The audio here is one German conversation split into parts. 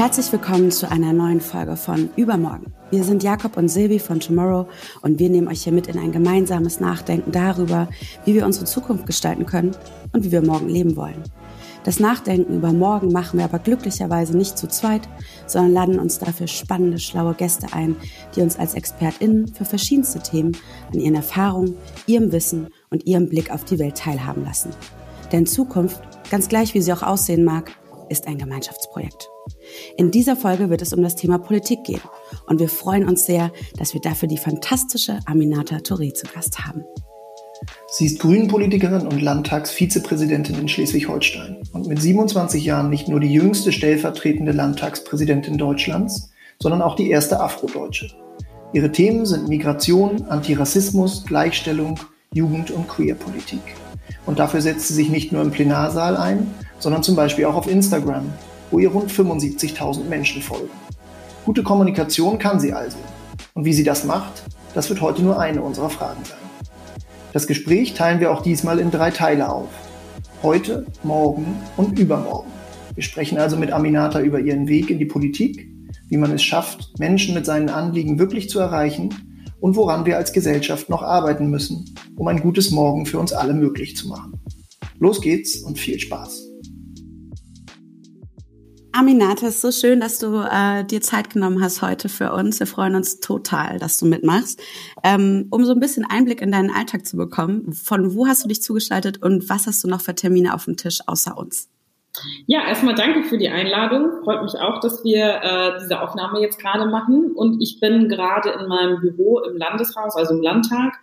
Herzlich willkommen zu einer neuen Folge von Übermorgen. Wir sind Jakob und Silvi von Tomorrow und wir nehmen euch hier mit in ein gemeinsames Nachdenken darüber, wie wir unsere Zukunft gestalten können und wie wir morgen leben wollen. Das Nachdenken über morgen machen wir aber glücklicherweise nicht zu zweit, sondern laden uns dafür spannende, schlaue Gäste ein, die uns als ExpertInnen für verschiedenste Themen an ihren Erfahrungen, ihrem Wissen und ihrem Blick auf die Welt teilhaben lassen. Denn Zukunft, ganz gleich wie sie auch aussehen mag, ist ein Gemeinschaftsprojekt. In dieser Folge wird es um das Thema Politik gehen und wir freuen uns sehr, dass wir dafür die fantastische Aminata Touré zu Gast haben. Sie ist Grünen-Politikerin und Landtagsvizepräsidentin in Schleswig-Holstein und mit 27 Jahren nicht nur die jüngste stellvertretende Landtagspräsidentin Deutschlands, sondern auch die erste Afrodeutsche. Ihre Themen sind Migration, Antirassismus, Gleichstellung, Jugend- und Queerpolitik. Und dafür setzt sie sich nicht nur im Plenarsaal ein, sondern zum Beispiel auch auf Instagram, wo ihr rund 75.000 Menschen folgen. Gute Kommunikation kann sie also. Und wie sie das macht, das wird heute nur eine unserer Fragen sein. Das Gespräch teilen wir auch diesmal in drei Teile auf. Heute, morgen und übermorgen. Wir sprechen also mit Aminata über ihren Weg in die Politik, wie man es schafft, Menschen mit seinen Anliegen wirklich zu erreichen und woran wir als Gesellschaft noch arbeiten müssen, um ein gutes Morgen für uns alle möglich zu machen. Los geht's und viel Spaß. Aminata, es ist so schön, dass du äh, dir Zeit genommen hast heute für uns. Wir freuen uns total, dass du mitmachst. Ähm, um so ein bisschen Einblick in deinen Alltag zu bekommen, von wo hast du dich zugeschaltet und was hast du noch für Termine auf dem Tisch außer uns? Ja, erstmal danke für die Einladung. Freut mich auch, dass wir äh, diese Aufnahme jetzt gerade machen. Und ich bin gerade in meinem Büro im Landeshaus, also im Landtag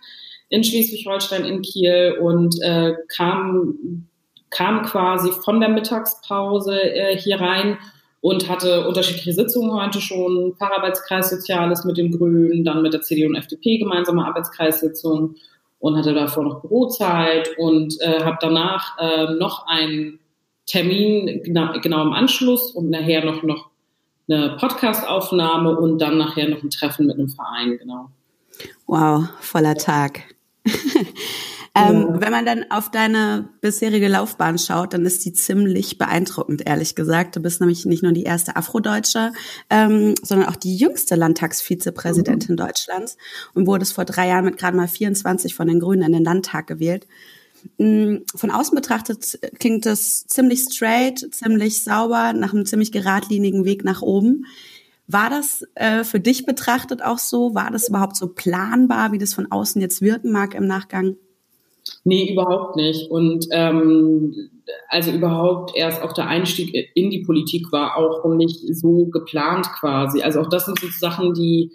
in Schleswig-Holstein in Kiel und äh, kam kam quasi von der Mittagspause äh, hier rein und hatte unterschiedliche Sitzungen heute schon, Facharbeitskreis Soziales mit den Grünen, dann mit der CDU und FDP gemeinsame Arbeitskreissitzung und hatte davor noch Bürozeit und äh, habe danach äh, noch einen Termin genau, genau im Anschluss und nachher noch, noch eine Podcastaufnahme und dann nachher noch ein Treffen mit einem Verein, genau. Wow, voller Tag. Ähm, ja. Wenn man dann auf deine bisherige Laufbahn schaut, dann ist die ziemlich beeindruckend, ehrlich gesagt. Du bist nämlich nicht nur die erste Afrodeutsche, ähm, sondern auch die jüngste Landtagsvizepräsidentin mhm. Deutschlands und wurdest vor drei Jahren mit gerade mal 24 von den Grünen in den Landtag gewählt. Mm, von außen betrachtet klingt das ziemlich straight, ziemlich sauber, nach einem ziemlich geradlinigen Weg nach oben. War das äh, für dich betrachtet auch so? War das überhaupt so planbar, wie das von außen jetzt wirken mag im Nachgang? Nee, überhaupt nicht. Und ähm, also überhaupt erst auch der Einstieg in die Politik war auch nicht so geplant quasi. Also auch das sind so Sachen, die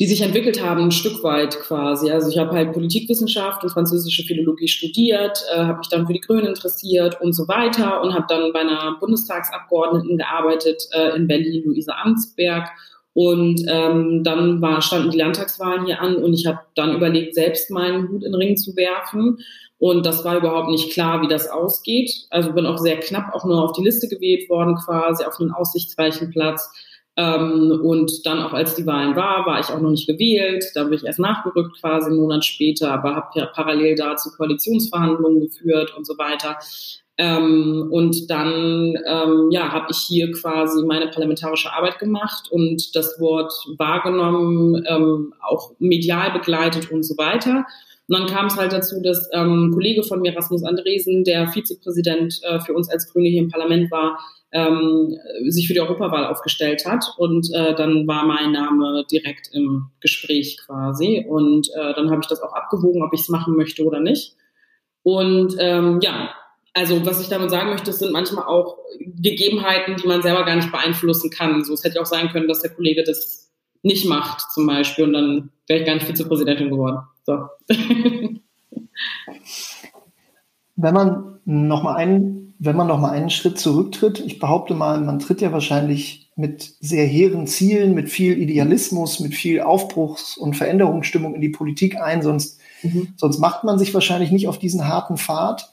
die sich entwickelt haben, ein Stück weit quasi. Also ich habe halt Politikwissenschaft und französische Philologie studiert, äh, habe mich dann für die Grünen interessiert und so weiter und habe dann bei einer Bundestagsabgeordneten gearbeitet äh, in Berlin, Luise Amtsberg und ähm, dann war, standen die Landtagswahlen hier an und ich habe dann überlegt, selbst meinen Hut in den Ring zu werfen. Und das war überhaupt nicht klar, wie das ausgeht. Also bin auch sehr knapp auch nur auf die Liste gewählt worden, quasi auf einen aussichtsreichen Platz. Ähm, und dann auch als die Wahlen war, war ich auch noch nicht gewählt. Da bin ich erst nachgerückt quasi einen Monat später, aber habe parallel dazu Koalitionsverhandlungen geführt und so weiter. Ähm, und dann ähm, ja, habe ich hier quasi meine parlamentarische Arbeit gemacht und das Wort wahrgenommen, ähm, auch medial begleitet und so weiter. Und dann kam es halt dazu, dass ähm, Kollege von mir, Rasmus Andresen, der Vizepräsident äh, für uns als Grüne hier im Parlament war, ähm, sich für die Europawahl aufgestellt hat. Und äh, dann war mein Name direkt im Gespräch quasi. Und äh, dann habe ich das auch abgewogen, ob ich es machen möchte oder nicht. Und ähm, ja, also was ich damit sagen möchte, sind manchmal auch Gegebenheiten, die man selber gar nicht beeinflussen kann. So, es hätte auch sein können, dass der Kollege das nicht macht, zum Beispiel, und dann wäre ich gar nicht Vizepräsidentin geworden. So. Wenn man noch mal einen, wenn man noch mal einen Schritt zurücktritt, ich behaupte mal, man tritt ja wahrscheinlich mit sehr hehren Zielen, mit viel Idealismus, mit viel Aufbruchs- und Veränderungsstimmung in die Politik ein, sonst, mhm. sonst macht man sich wahrscheinlich nicht auf diesen harten Pfad.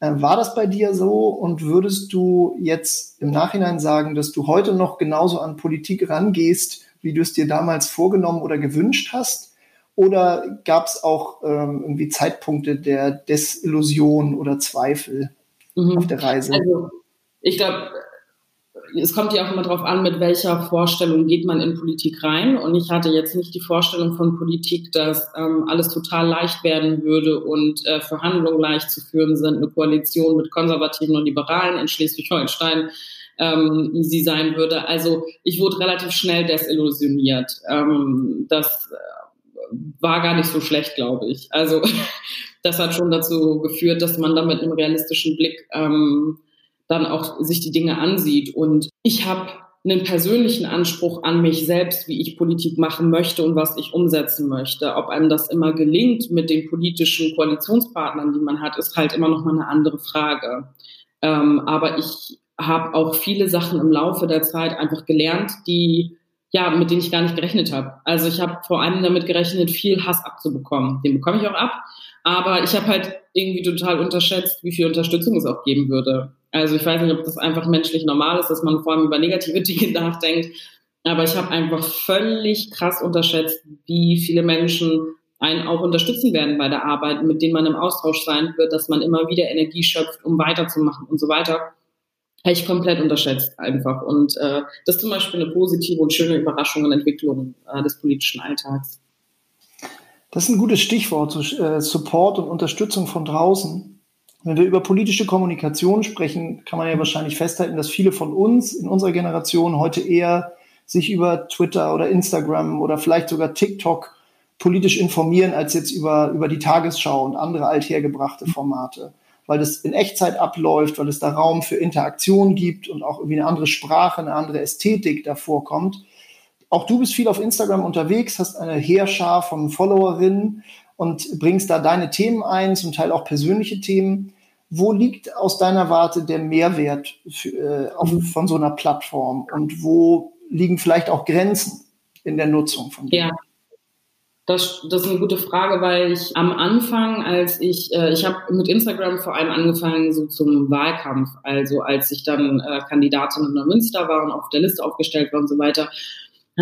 Äh, war das bei dir so und würdest du jetzt im Nachhinein sagen, dass du heute noch genauso an Politik rangehst, wie du es dir damals vorgenommen oder gewünscht hast? Oder gab es auch ähm, irgendwie Zeitpunkte der Desillusion oder Zweifel mhm. auf der Reise? Also, ich glaube, es kommt ja auch immer darauf an, mit welcher Vorstellung geht man in Politik rein. Und ich hatte jetzt nicht die Vorstellung von Politik, dass ähm, alles total leicht werden würde und äh, Verhandlungen leicht zu führen sind, eine Koalition mit Konservativen und Liberalen in Schleswig-Holstein ähm, sie sein würde. Also ich wurde relativ schnell desillusioniert. Ähm, das äh, war gar nicht so schlecht, glaube ich. Also das hat schon dazu geführt, dass man da mit einem realistischen Blick ähm, dann auch sich die Dinge ansieht. Und ich habe einen persönlichen Anspruch an mich selbst, wie ich Politik machen möchte und was ich umsetzen möchte. Ob einem das immer gelingt mit den politischen Koalitionspartnern, die man hat, ist halt immer noch mal eine andere Frage. Ähm, aber ich habe auch viele Sachen im Laufe der Zeit einfach gelernt, die ja, mit denen ich gar nicht gerechnet habe. Also ich habe vor allem damit gerechnet, viel Hass abzubekommen. Den bekomme ich auch ab. Aber ich habe halt irgendwie total unterschätzt, wie viel Unterstützung es auch geben würde. Also ich weiß nicht, ob das einfach menschlich normal ist, dass man vor allem über negative Dinge nachdenkt. Aber ich habe einfach völlig krass unterschätzt, wie viele Menschen einen auch unterstützen werden bei der Arbeit, mit denen man im Austausch sein wird, dass man immer wieder Energie schöpft, um weiterzumachen und so weiter. Habe ich komplett unterschätzt einfach. Und äh, das ist zum Beispiel eine positive und schöne Überraschung und Entwicklung äh, des politischen Alltags. Das ist ein gutes Stichwort, äh, Support und Unterstützung von draußen. Wenn wir über politische Kommunikation sprechen, kann man ja wahrscheinlich festhalten, dass viele von uns in unserer Generation heute eher sich über Twitter oder Instagram oder vielleicht sogar TikTok politisch informieren, als jetzt über, über die Tagesschau und andere althergebrachte Formate. Weil das in Echtzeit abläuft, weil es da Raum für Interaktion gibt und auch irgendwie eine andere Sprache, eine andere Ästhetik davor kommt. Auch du bist viel auf Instagram unterwegs, hast eine Heerschar von Followerinnen und bringst da deine Themen ein, zum Teil auch persönliche Themen. Wo liegt aus deiner Warte der Mehrwert für, äh, auf, mhm. von so einer Plattform und wo liegen vielleicht auch Grenzen in der Nutzung von dir? Ja. Das, das ist eine gute Frage, weil ich am Anfang, als ich, äh, ich habe mit Instagram vor allem angefangen so zum Wahlkampf, also als ich dann äh, Kandidatin in Münster war und auf der Liste aufgestellt war und so weiter,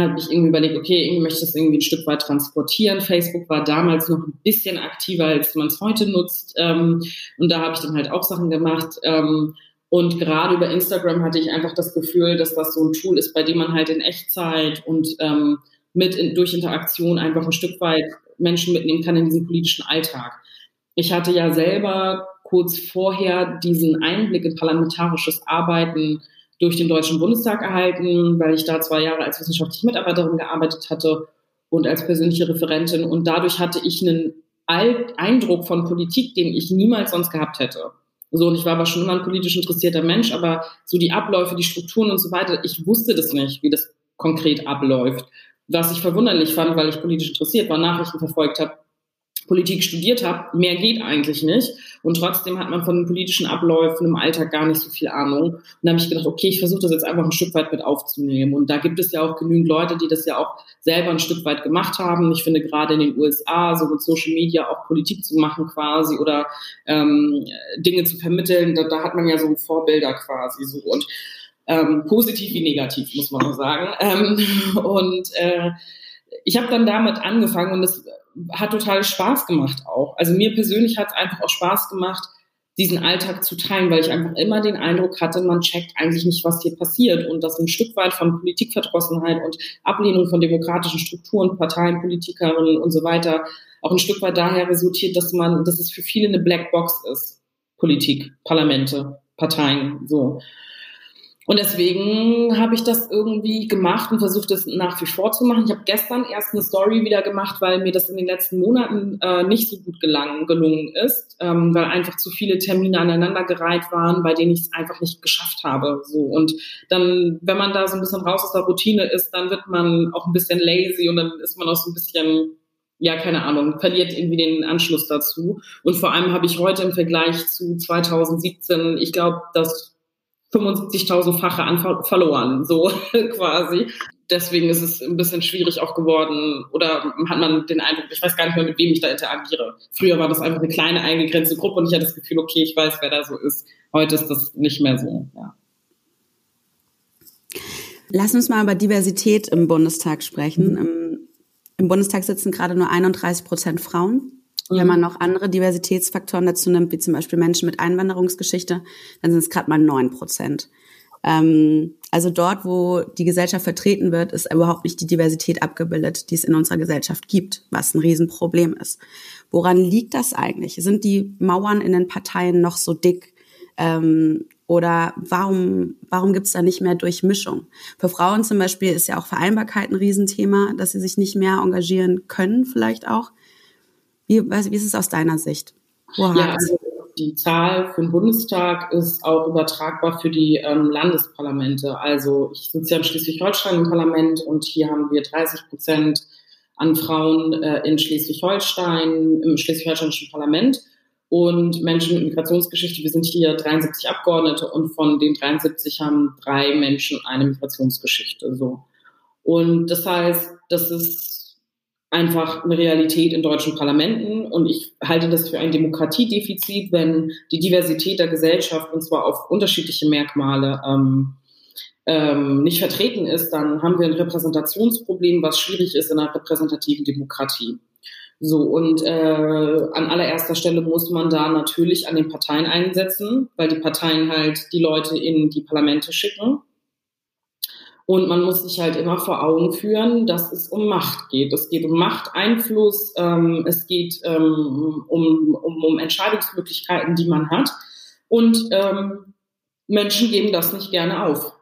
habe ich irgendwie überlegt, okay, irgendwie möchte ich das irgendwie ein Stück weit transportieren. Facebook war damals noch ein bisschen aktiver, als man es heute nutzt. Ähm, und da habe ich dann halt auch Sachen gemacht. Ähm, und gerade über Instagram hatte ich einfach das Gefühl, dass das so ein Tool ist, bei dem man halt in Echtzeit und ähm, mit in, durch Interaktion einfach ein Stück weit Menschen mitnehmen kann in diesen politischen Alltag. Ich hatte ja selber kurz vorher diesen Einblick in parlamentarisches Arbeiten durch den Deutschen Bundestag erhalten, weil ich da zwei Jahre als wissenschaftliche Mitarbeiterin gearbeitet hatte und als persönliche Referentin. Und dadurch hatte ich einen Eindruck von Politik, den ich niemals sonst gehabt hätte. So, und ich war aber schon immer ein politisch interessierter Mensch, aber so die Abläufe, die Strukturen und so weiter, ich wusste das nicht, wie das konkret abläuft. Was ich verwunderlich fand, weil ich politisch interessiert war, Nachrichten verfolgt habe, Politik studiert habe, mehr geht eigentlich nicht. Und trotzdem hat man von den politischen Abläufen im Alltag gar nicht so viel Ahnung. Und da habe ich gedacht, okay, ich versuche das jetzt einfach ein Stück weit mit aufzunehmen. Und da gibt es ja auch genügend Leute, die das ja auch selber ein Stück weit gemacht haben. Ich finde gerade in den USA, so mit Social Media auch Politik zu machen quasi oder ähm, Dinge zu vermitteln, da, da hat man ja so Vorbilder quasi so. Und ähm, positiv wie negativ, muss man sagen. Ähm, und äh, ich habe dann damit angefangen und es hat total Spaß gemacht auch. Also mir persönlich hat es einfach auch Spaß gemacht, diesen Alltag zu teilen, weil ich einfach immer den Eindruck hatte, man checkt eigentlich nicht, was hier passiert und dass ein Stück weit von Politikverdrossenheit und Ablehnung von demokratischen Strukturen, Parteien, Politikerinnen und so weiter auch ein Stück weit daher resultiert, dass man, dass es für viele eine Blackbox ist. Politik, Parlamente, Parteien, so. Und deswegen habe ich das irgendwie gemacht und versucht, das nach wie vor zu machen. Ich habe gestern erst eine Story wieder gemacht, weil mir das in den letzten Monaten äh, nicht so gut gelang, gelungen ist, ähm, weil einfach zu viele Termine aneinandergereiht waren, bei denen ich es einfach nicht geschafft habe. So und dann, wenn man da so ein bisschen raus aus der Routine ist, dann wird man auch ein bisschen lazy und dann ist man auch so ein bisschen ja, keine Ahnung, verliert irgendwie den Anschluss dazu. Und vor allem habe ich heute im Vergleich zu 2017, ich glaube, dass 75.000-fache an Followern, so quasi. Deswegen ist es ein bisschen schwierig auch geworden oder hat man den Eindruck, ich weiß gar nicht mehr, mit wem ich da interagiere. Früher war das einfach eine kleine eingegrenzte Gruppe und ich hatte das Gefühl, okay, ich weiß, wer da so ist. Heute ist das nicht mehr so, ja. Lass uns mal über Diversität im Bundestag sprechen. Mhm. Im, Im Bundestag sitzen gerade nur 31 Prozent Frauen. Mhm. Wenn man noch andere Diversitätsfaktoren dazu nimmt, wie zum Beispiel Menschen mit Einwanderungsgeschichte, dann sind es gerade mal neun Prozent. Ähm, also dort, wo die Gesellschaft vertreten wird, ist überhaupt nicht die Diversität abgebildet, die es in unserer Gesellschaft gibt, was ein Riesenproblem ist. Woran liegt das eigentlich? Sind die Mauern in den Parteien noch so dick? Ähm, oder warum, warum gibt es da nicht mehr Durchmischung? Für Frauen zum Beispiel ist ja auch Vereinbarkeit ein Riesenthema, dass sie sich nicht mehr engagieren können, vielleicht auch. Wie, wie ist es aus deiner Sicht? Ja, also die Zahl für den Bundestag ist auch übertragbar für die ähm, Landesparlamente. Also ich sitze ja in Schleswig-Holstein im Parlament und hier haben wir 30 Prozent an Frauen äh, in Schleswig-Holstein, im schleswig-holsteinischen Parlament und Menschen mit Migrationsgeschichte. Wir sind hier 73 Abgeordnete und von den 73 haben drei Menschen eine Migrationsgeschichte. So. Und das heißt, das ist einfach eine Realität in deutschen Parlamenten und ich halte das für ein Demokratiedefizit, wenn die Diversität der Gesellschaft und zwar auf unterschiedliche Merkmale ähm, ähm, nicht vertreten ist, dann haben wir ein Repräsentationsproblem, was schwierig ist in einer repräsentativen Demokratie. So, und äh, an allererster Stelle muss man da natürlich an den Parteien einsetzen, weil die Parteien halt die Leute in die Parlamente schicken. Und man muss sich halt immer vor Augen führen, dass es um Macht geht. Es geht um Machteinfluss, ähm, es geht ähm, um, um, um Entscheidungsmöglichkeiten, die man hat. Und ähm, Menschen geben das nicht gerne auf.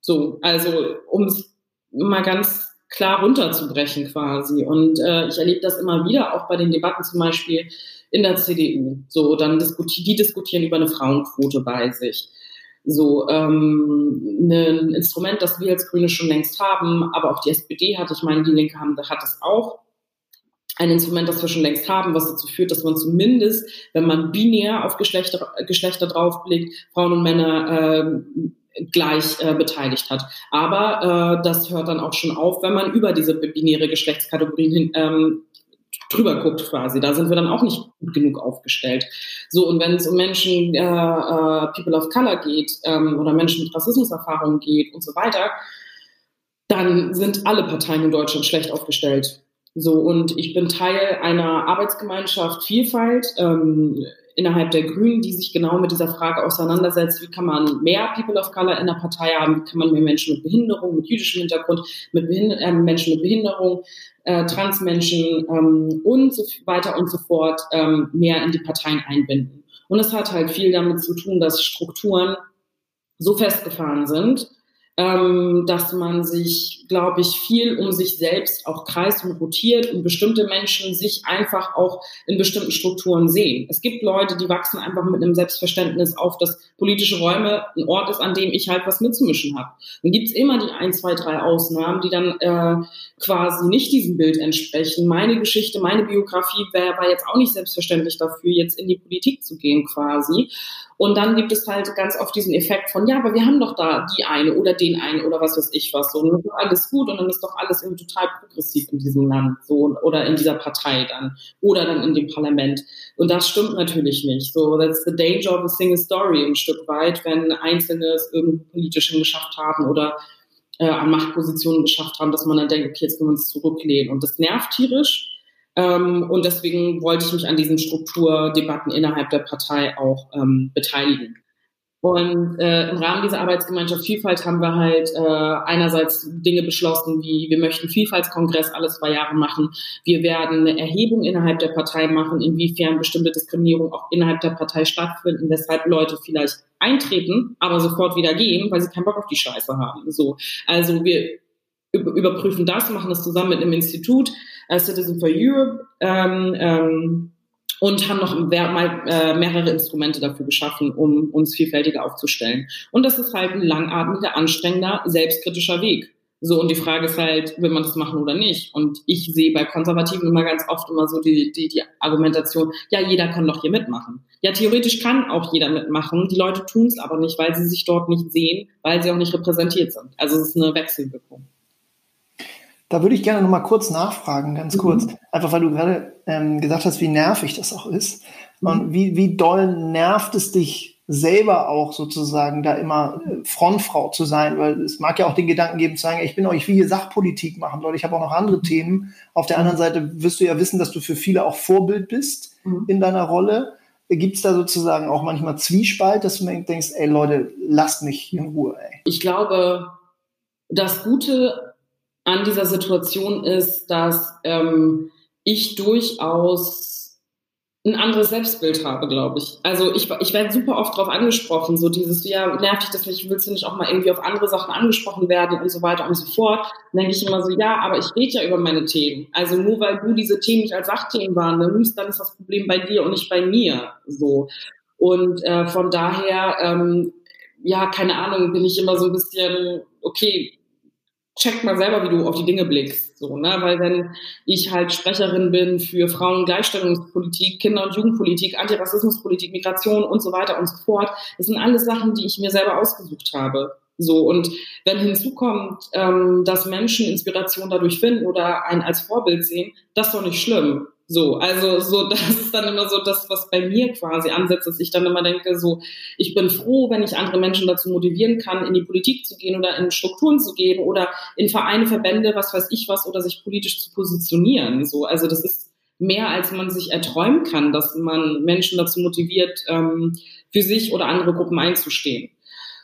So, also um es mal ganz klar runterzubrechen quasi. Und äh, ich erlebe das immer wieder, auch bei den Debatten zum Beispiel in der CDU. So, dann diskutieren, die diskutieren über eine Frauenquote bei sich. So, ähm, ein Instrument, das wir als Grüne schon längst haben, aber auch die SPD hat, ich meine, die Linke haben, hat es auch. Ein Instrument, das wir schon längst haben, was dazu führt, dass man zumindest, wenn man binär auf Geschlechter, Geschlechter draufblickt, Frauen und Männer äh, gleich äh, beteiligt hat. Aber äh, das hört dann auch schon auf, wenn man über diese binäre Geschlechtskategorien hin, ähm, drüber guckt quasi. Da sind wir dann auch nicht gut genug aufgestellt. So, und wenn es um Menschen, äh, äh, People of Color geht ähm, oder Menschen mit Rassismuserfahrungen geht und so weiter, dann sind alle Parteien in Deutschland schlecht aufgestellt. So, und ich bin Teil einer Arbeitsgemeinschaft Vielfalt. Ähm, innerhalb der Grünen, die sich genau mit dieser Frage auseinandersetzt, wie kann man mehr People of Color in der Partei haben, wie kann man mehr Menschen mit Behinderung, mit jüdischem Hintergrund, mit Behind äh, Menschen mit Behinderung, äh, Transmenschen ähm, und so weiter und so fort ähm, mehr in die Parteien einbinden. Und es hat halt viel damit zu tun, dass Strukturen so festgefahren sind, ähm, dass man sich, glaube ich, viel um sich selbst auch kreist und rotiert und bestimmte Menschen sich einfach auch in bestimmten Strukturen sehen. Es gibt Leute, die wachsen einfach mit einem Selbstverständnis auf, dass politische Räume ein Ort ist, an dem ich halt was mitzumischen habe. Dann gibt's immer die ein, zwei, drei Ausnahmen, die dann äh, quasi nicht diesem Bild entsprechen. Meine Geschichte, meine Biografie wär, war jetzt auch nicht selbstverständlich dafür, jetzt in die Politik zu gehen quasi. Und dann gibt es halt ganz oft diesen Effekt von, ja, aber wir haben doch da die eine oder den einen oder was weiß ich was. So, und alles gut und dann ist doch alles irgendwie total progressiv in diesem Land so oder in dieser Partei dann oder dann in dem Parlament. Und das stimmt natürlich nicht. So, that's the danger of a single story ein Stück weit, wenn Einzelne es irgendwie politisch geschafft haben oder äh, an Machtpositionen geschafft haben, dass man dann denkt, okay, jetzt können wir uns zurücklehnen. Und das nervt tierisch. Ähm, und deswegen wollte ich mich an diesen Strukturdebatten innerhalb der Partei auch ähm, beteiligen. Und äh, im Rahmen dieser Arbeitsgemeinschaft Vielfalt haben wir halt äh, einerseits Dinge beschlossen, wie wir möchten Vielfaltskongress alle zwei Jahre machen. Wir werden eine Erhebung innerhalb der Partei machen, inwiefern bestimmte Diskriminierung auch innerhalb der Partei stattfinden, weshalb Leute vielleicht eintreten, aber sofort wieder gehen, weil sie keinen Bock auf die Scheiße haben. So, also wir überprüfen das, machen das zusammen mit einem Institut, äh, Citizen for Europe. Ähm, ähm, und haben noch äh, mehrere Instrumente dafür geschaffen, um uns vielfältiger aufzustellen. Und das ist halt ein langatmiger, anstrengender, selbstkritischer Weg. So, und die Frage ist halt, will man das machen oder nicht? Und ich sehe bei Konservativen immer ganz oft immer so die, die, die Argumentation, ja, jeder kann doch hier mitmachen. Ja, theoretisch kann auch jeder mitmachen. Die Leute tun es aber nicht, weil sie sich dort nicht sehen, weil sie auch nicht repräsentiert sind. Also es ist eine Wechselwirkung. Da würde ich gerne noch mal kurz nachfragen, ganz mhm. kurz. Einfach weil du gerade ähm, gesagt hast, wie nervig das auch ist. Mhm. Und wie, wie doll nervt es dich selber auch sozusagen, da immer äh, Frontfrau zu sein? Weil es mag ja auch den Gedanken geben zu sagen, ich bin auch, ich will hier Sachpolitik machen, Leute, ich habe auch noch andere Themen. Auf der anderen Seite wirst du ja wissen, dass du für viele auch Vorbild bist mhm. in deiner Rolle. Gibt es da sozusagen auch manchmal Zwiespalt, dass du denkst, ey Leute, lasst mich in Ruhe, ey? Ich glaube, das Gute an dieser Situation ist, dass ähm, ich durchaus ein anderes Selbstbild habe, glaube ich. Also ich, ich werde super oft darauf angesprochen, so dieses, ja, nervt dich das nicht, willst du nicht auch mal irgendwie auf andere Sachen angesprochen werden und so weiter und so fort. Dann denke ich immer so, ja, aber ich rede ja über meine Themen. Also nur weil du diese Themen nicht als Sachthemen wahrnimmst, dann ist das Problem bei dir und nicht bei mir. So. Und äh, von daher, ähm, ja, keine Ahnung, bin ich immer so ein bisschen, okay, check mal selber, wie du auf die Dinge blickst. So, ne? Weil wenn ich halt Sprecherin bin für Frauen, Gleichstellungspolitik, Kinder- und Jugendpolitik, Antirassismuspolitik, Migration und so weiter und so fort, das sind alles Sachen, die ich mir selber ausgesucht habe. So, und wenn hinzukommt, ähm, dass Menschen Inspiration dadurch finden oder einen als Vorbild sehen, das ist doch nicht schlimm. So, also so, das ist dann immer so das, was bei mir quasi ansetzt, dass ich dann immer denke, so, ich bin froh, wenn ich andere Menschen dazu motivieren kann, in die Politik zu gehen oder in Strukturen zu gehen oder in Vereine, Verbände, was weiß ich was, oder sich politisch zu positionieren. So, also das ist mehr, als man sich erträumen kann, dass man Menschen dazu motiviert, ähm, für sich oder andere Gruppen einzustehen.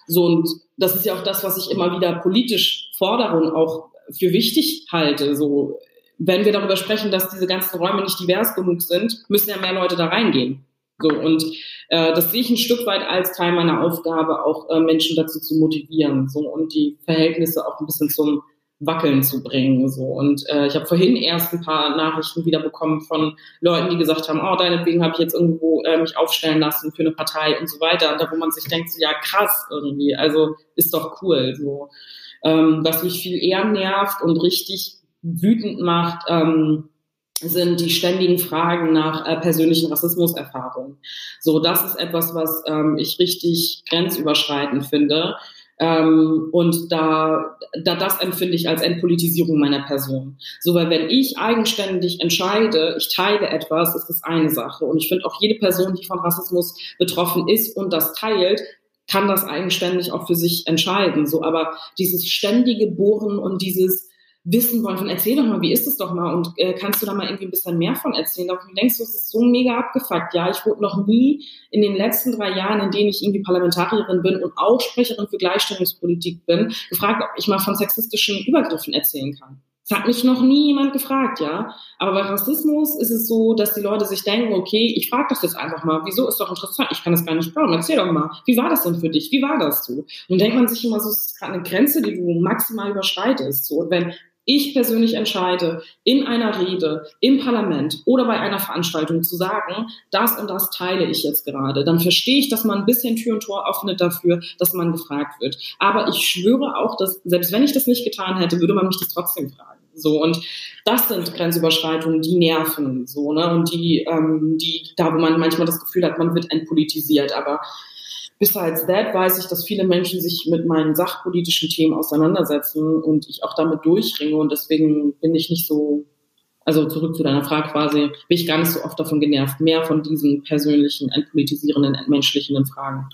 So, und das ist ja auch das, was ich immer wieder politisch fordere und auch für wichtig halte. So, wenn wir darüber sprechen, dass diese ganzen Räume nicht divers genug sind, müssen ja mehr Leute da reingehen. So, und äh, das sehe ich ein Stück weit als Teil meiner Aufgabe, auch äh, Menschen dazu zu motivieren so, und die Verhältnisse auch ein bisschen zum Wackeln zu bringen. So. Und äh, ich habe vorhin erst ein paar Nachrichten wieder bekommen von Leuten, die gesagt haben, oh, deinetwegen habe ich jetzt irgendwo äh, mich aufstellen lassen für eine Partei und so weiter. Und da wo man sich denkt, so, ja krass irgendwie, also ist doch cool. So. Ähm, was mich viel eher nervt und richtig wütend macht, ähm, sind die ständigen Fragen nach äh, persönlichen Rassismuserfahrungen. So, das ist etwas, was ähm, ich richtig grenzüberschreitend finde. Ähm, und da, da das empfinde ich als Entpolitisierung meiner Person. So, weil wenn ich eigenständig entscheide, ich teile etwas, ist das eine Sache. Und ich finde auch jede Person, die von Rassismus betroffen ist und das teilt, kann das eigenständig auch für sich entscheiden. So, aber dieses ständige Bohren und dieses wissen wollen von erzähl doch mal, wie ist es doch mal und äh, kannst du da mal irgendwie ein bisschen mehr von erzählen? Da denkst du, es ist so mega abgefuckt. Ja, ich wurde noch nie in den letzten drei Jahren, in denen ich irgendwie Parlamentarierin bin und auch Sprecherin für Gleichstellungspolitik bin, gefragt, ob ich mal von sexistischen Übergriffen erzählen kann. Das hat mich noch nie jemand gefragt, ja. Aber bei Rassismus ist es so, dass die Leute sich denken, okay, ich frage das jetzt einfach mal. Wieso ist doch interessant? Ich kann das gar nicht glauben. Erzähl doch mal. Wie war das denn für dich? Wie war das so? Und dann denkt man sich immer so, es ist gerade eine Grenze, die du maximal überschreitest. So. Und wenn ich persönlich entscheide, in einer Rede, im Parlament oder bei einer Veranstaltung zu sagen, das und das teile ich jetzt gerade, dann verstehe ich, dass man ein bisschen Tür und Tor öffnet dafür, dass man gefragt wird. Aber ich schwöre auch, dass selbst wenn ich das nicht getan hätte, würde man mich das trotzdem fragen. So und das sind Grenzüberschreitungen, die nerven so ne und die, ähm, die da, wo man manchmal das Gefühl hat, man wird entpolitisiert, aber Besides that weiß ich, dass viele Menschen sich mit meinen sachpolitischen Themen auseinandersetzen und ich auch damit durchringe und deswegen bin ich nicht so, also zurück zu deiner Frage quasi, bin ich gar nicht so oft davon genervt, mehr von diesen persönlichen, entpolitisierenden, entmenschlichenden Fragen.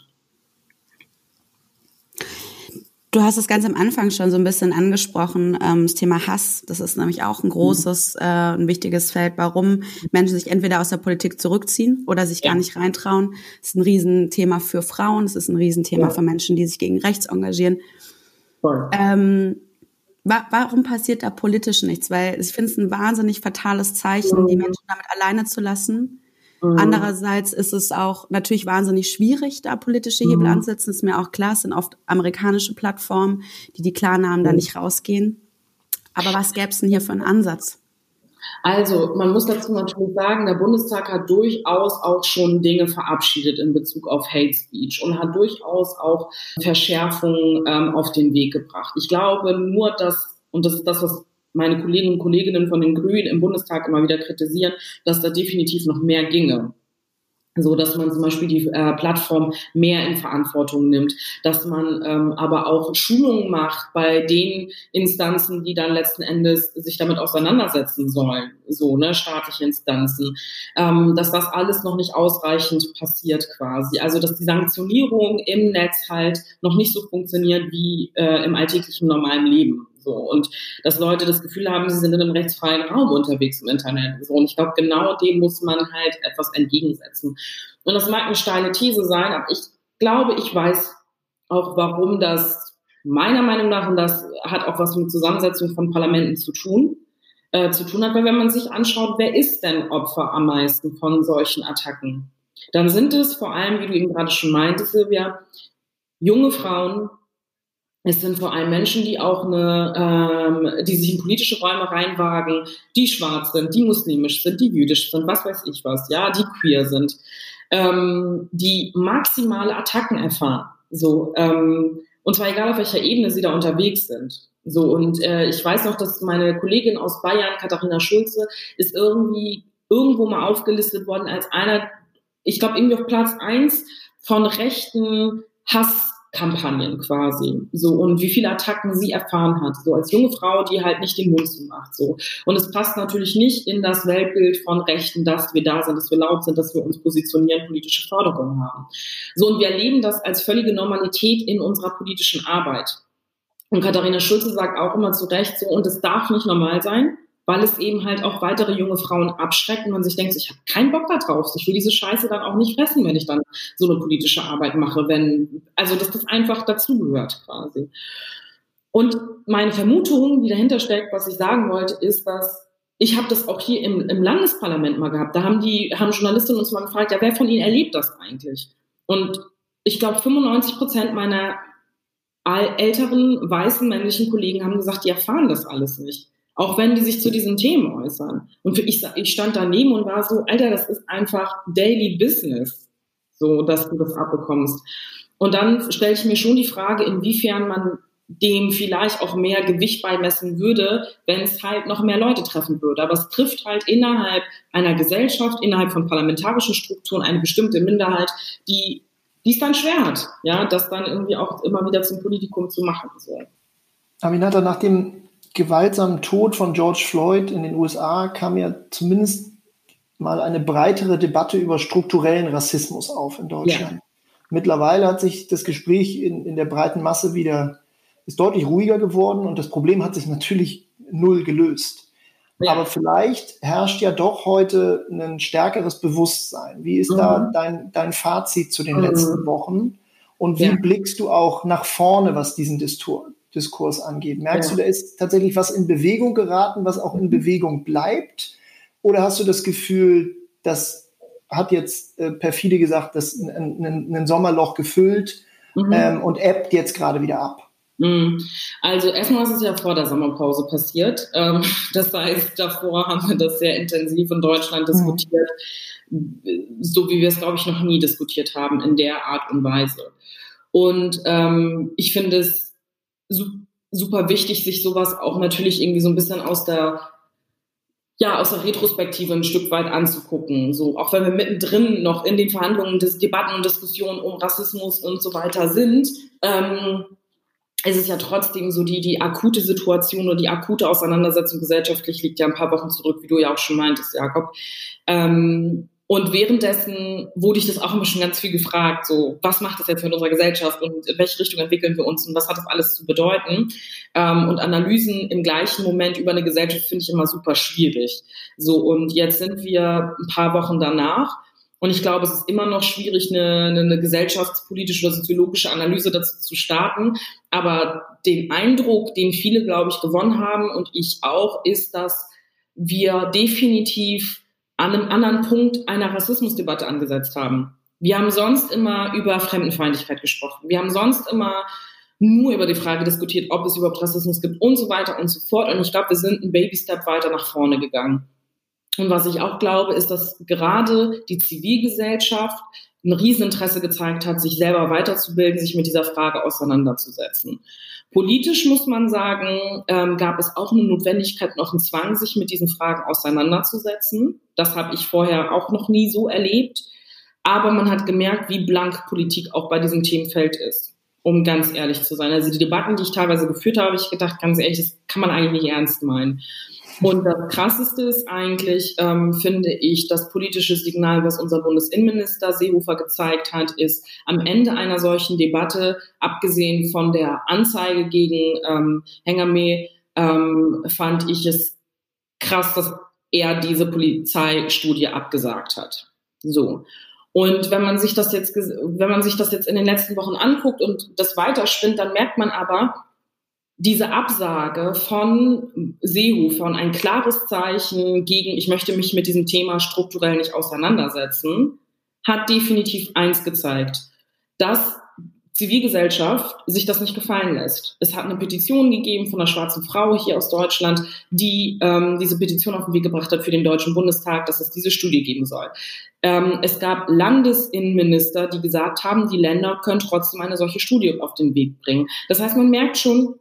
Du hast es ganz am Anfang schon so ein bisschen angesprochen, ähm, das Thema Hass. Das ist nämlich auch ein großes, äh, ein wichtiges Feld, warum Menschen sich entweder aus der Politik zurückziehen oder sich ja. gar nicht reintrauen. Das ist ein Riesenthema für Frauen, es ist ein Riesenthema ja. für Menschen, die sich gegen rechts engagieren. Ähm, wa warum passiert da politisch nichts? Weil ich finde es ein wahnsinnig fatales Zeichen, die Menschen damit alleine zu lassen Mhm. Andererseits ist es auch natürlich wahnsinnig schwierig, da politische Hebel mhm. ansetzen. Ist mir auch klar, es sind oft amerikanische Plattformen, die die Klarnamen mhm. da nicht rausgehen. Aber was gäbe es denn hier für einen Ansatz? Also, man muss dazu natürlich sagen, der Bundestag hat durchaus auch schon Dinge verabschiedet in Bezug auf Hate Speech und hat durchaus auch Verschärfungen ähm, auf den Weg gebracht. Ich glaube nur, dass, und das ist das, was meine Kollegen und Kolleginnen von den Grünen im Bundestag immer wieder kritisieren, dass da definitiv noch mehr ginge. So dass man zum Beispiel die äh, Plattform mehr in Verantwortung nimmt, dass man ähm, aber auch Schulungen macht bei den Instanzen, die dann letzten Endes sich damit auseinandersetzen sollen, so ne staatliche Instanzen, ähm, dass das alles noch nicht ausreichend passiert quasi, also dass die Sanktionierung im Netz halt noch nicht so funktioniert wie äh, im alltäglichen normalen Leben. So, und dass Leute das Gefühl haben, sie sind in einem rechtsfreien Raum unterwegs im Internet. So, und ich glaube, genau dem muss man halt etwas entgegensetzen. Und das mag eine steile These sein, aber ich glaube, ich weiß auch, warum das meiner Meinung nach, und das hat auch was mit Zusammensetzung von Parlamenten zu tun, äh, zu tun hat, weil wenn man sich anschaut, wer ist denn Opfer am meisten von solchen Attacken, dann sind es vor allem, wie du eben gerade schon meintest, Silvia, junge Frauen, es sind vor allem Menschen, die auch eine, ähm, die sich in politische Räume reinwagen, die schwarz sind, die muslimisch sind, die jüdisch sind, was weiß ich was, ja, die queer sind, ähm, die maximale Attacken erfahren. So, ähm, und zwar egal auf welcher Ebene sie da unterwegs sind. So, und äh, ich weiß noch, dass meine Kollegin aus Bayern, Katharina Schulze, ist irgendwie irgendwo mal aufgelistet worden als einer, ich glaube, irgendwie auf Platz eins von rechten Hass Kampagnen quasi. So, und wie viele Attacken sie erfahren hat. So als junge Frau, die halt nicht den Mund zumacht. So. Und es passt natürlich nicht in das Weltbild von Rechten, dass wir da sind, dass wir laut sind, dass wir uns positionieren, politische Forderungen haben. So, und wir erleben das als völlige Normalität in unserer politischen Arbeit. Und Katharina Schulze sagt auch immer zu Recht so, und es darf nicht normal sein, weil es eben halt auch weitere junge Frauen abschreckt und man sich denkt, ich habe keinen Bock da drauf. Ich will diese Scheiße dann auch nicht fressen, wenn ich dann so eine politische Arbeit mache, wenn, also dass das einfach dazugehört quasi. Und meine Vermutung, die dahinter steckt, was ich sagen wollte, ist, dass ich habe das auch hier im, im Landesparlament mal gehabt. Da haben die haben Journalistinnen uns mal gefragt, ja, wer von ihnen erlebt das eigentlich? Und ich glaube, 95 Prozent meiner älteren weißen männlichen Kollegen haben gesagt, die erfahren das alles nicht. Auch wenn die sich zu diesen Themen äußern. Und ich, ich stand daneben und war so, Alter, das ist einfach Daily Business, so dass du das abbekommst. Und dann stelle ich mir schon die Frage, inwiefern man dem vielleicht auch mehr Gewicht beimessen würde, wenn es halt noch mehr Leute treffen würde. Aber es trifft halt innerhalb einer Gesellschaft, innerhalb von parlamentarischen Strukturen eine bestimmte Minderheit, die die es dann schwer hat, ja, das dann irgendwie auch immer wieder zum Politikum zu machen. So. Aminata, nach dem gewaltsamen Tod von George Floyd in den USA kam ja zumindest mal eine breitere Debatte über strukturellen Rassismus auf in Deutschland. Ja. Mittlerweile hat sich das Gespräch in, in der breiten Masse wieder, ist deutlich ruhiger geworden und das Problem hat sich natürlich null gelöst. Ja. Aber vielleicht herrscht ja doch heute ein stärkeres Bewusstsein. Wie ist mhm. da dein, dein Fazit zu den mhm. letzten Wochen? Und wie ja. blickst du auch nach vorne, was diesen Distur Diskurs angeht. Merkst ja. du, da ist tatsächlich was in Bewegung geraten, was auch in Bewegung bleibt? Oder hast du das Gefühl, das hat jetzt äh, perfide gesagt, das ein Sommerloch gefüllt mhm. ähm, und ebbt jetzt gerade wieder ab? Mhm. Also erstmal ist es ja vor der Sommerpause passiert. Ähm, das heißt, davor haben wir das sehr intensiv in Deutschland mhm. diskutiert, so wie wir es, glaube ich, noch nie diskutiert haben in der Art und Weise. Und ähm, ich finde es super wichtig, sich sowas auch natürlich irgendwie so ein bisschen aus der ja, aus der Retrospektive ein Stück weit anzugucken. So, auch wenn wir mittendrin noch in den Verhandlungen, des Debatten und Diskussionen um Rassismus und so weiter sind, ähm, ist es ja trotzdem so, die, die akute Situation oder die akute Auseinandersetzung gesellschaftlich liegt ja ein paar Wochen zurück, wie du ja auch schon meintest, Jakob. Ähm, und währenddessen wurde ich das auch immer schon ganz viel gefragt, so, was macht das jetzt mit unserer Gesellschaft und in welche Richtung entwickeln wir uns und was hat das alles zu bedeuten? Ähm, und Analysen im gleichen Moment über eine Gesellschaft finde ich immer super schwierig. So, und jetzt sind wir ein paar Wochen danach. Und ich glaube, es ist immer noch schwierig, eine, eine gesellschaftspolitische oder soziologische Analyse dazu zu starten. Aber den Eindruck, den viele, glaube ich, gewonnen haben und ich auch, ist, dass wir definitiv an einem anderen Punkt einer Rassismusdebatte angesetzt haben. Wir haben sonst immer über Fremdenfeindlichkeit gesprochen. Wir haben sonst immer nur über die Frage diskutiert, ob es überhaupt Rassismus gibt und so weiter und so fort. Und ich glaube, wir sind einen Baby-Step weiter nach vorne gegangen. Und was ich auch glaube, ist, dass gerade die Zivilgesellschaft ein Rieseninteresse gezeigt hat, sich selber weiterzubilden, sich mit dieser Frage auseinanderzusetzen. Politisch muss man sagen, ähm, gab es auch eine Notwendigkeit, noch einen Zwang, sich mit diesen Fragen auseinanderzusetzen. Das habe ich vorher auch noch nie so erlebt. Aber man hat gemerkt, wie blank Politik auch bei diesem Themenfeld ist, um ganz ehrlich zu sein. Also die Debatten, die ich teilweise geführt habe, ich gedacht, ganz ehrlich, das kann man eigentlich nicht ernst meinen. Und das Krasseste ist eigentlich, ähm, finde ich, das politische Signal, was unser Bundesinnenminister Seehofer gezeigt hat, ist am Ende einer solchen Debatte, abgesehen von der Anzeige gegen ähm, Hengame, ähm, fand ich es krass, dass er diese Polizeistudie abgesagt hat. So. Und wenn man sich das jetzt, wenn man sich das jetzt in den letzten Wochen anguckt und das weiterspinnt, dann merkt man aber, diese Absage von Seehofer, ein klares Zeichen gegen, ich möchte mich mit diesem Thema strukturell nicht auseinandersetzen, hat definitiv eins gezeigt, dass Zivilgesellschaft sich das nicht gefallen lässt. Es hat eine Petition gegeben von einer schwarzen Frau hier aus Deutschland, die ähm, diese Petition auf den Weg gebracht hat für den Deutschen Bundestag, dass es diese Studie geben soll. Ähm, es gab Landesinnenminister, die gesagt haben, die Länder können trotzdem eine solche Studie auf den Weg bringen. Das heißt, man merkt schon,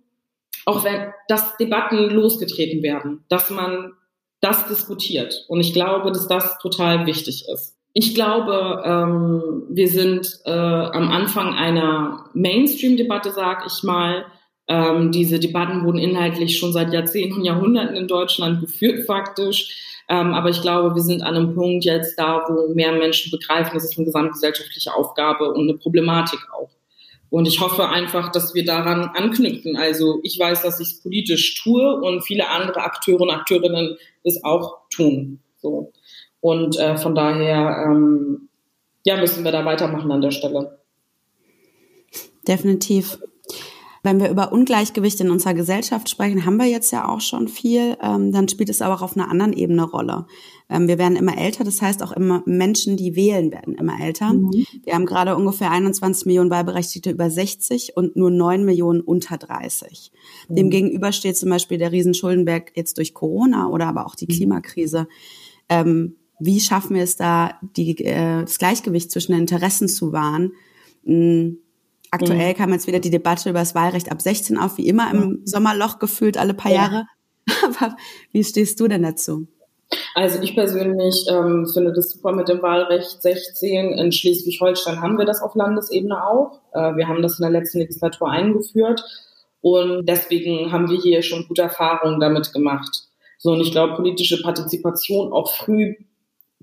auch wenn, dass Debatten losgetreten werden, dass man das diskutiert. Und ich glaube, dass das total wichtig ist. Ich glaube, ähm, wir sind äh, am Anfang einer Mainstream-Debatte, sag ich mal. Ähm, diese Debatten wurden inhaltlich schon seit Jahrzehnten und Jahrhunderten in Deutschland geführt, faktisch. Ähm, aber ich glaube, wir sind an einem Punkt jetzt da, wo mehr Menschen begreifen, das ist eine gesamtgesellschaftliche Aufgabe und eine Problematik auch. Und ich hoffe einfach, dass wir daran anknüpfen. Also ich weiß, dass ich es politisch tue und viele andere Akteure und Akteurinnen es auch tun. So. Und äh, von daher ähm, ja, müssen wir da weitermachen an der Stelle. Definitiv. Wenn wir über Ungleichgewicht in unserer Gesellschaft sprechen, haben wir jetzt ja auch schon viel. Ähm, dann spielt es aber auch auf einer anderen Ebene Rolle. Ähm, wir werden immer älter, das heißt auch immer Menschen, die wählen, werden immer älter. Mhm. Wir haben gerade ungefähr 21 Millionen Wahlberechtigte über 60 und nur 9 Millionen unter 30. Mhm. Demgegenüber steht zum Beispiel der Riesenschuldenberg jetzt durch Corona oder aber auch die mhm. Klimakrise. Ähm, wie schaffen wir es da, die, äh, das Gleichgewicht zwischen den Interessen zu wahren? Mhm Aktuell kam jetzt wieder die Debatte über das Wahlrecht ab 16 auf, wie immer im Sommerloch gefühlt alle paar ja. Jahre. Aber wie stehst du denn dazu? Also ich persönlich ähm, finde das super mit dem Wahlrecht 16. In Schleswig-Holstein haben wir das auf Landesebene auch. Äh, wir haben das in der letzten Legislatur eingeführt und deswegen haben wir hier schon gute Erfahrungen damit gemacht. So, und ich glaube, politische Partizipation auch früh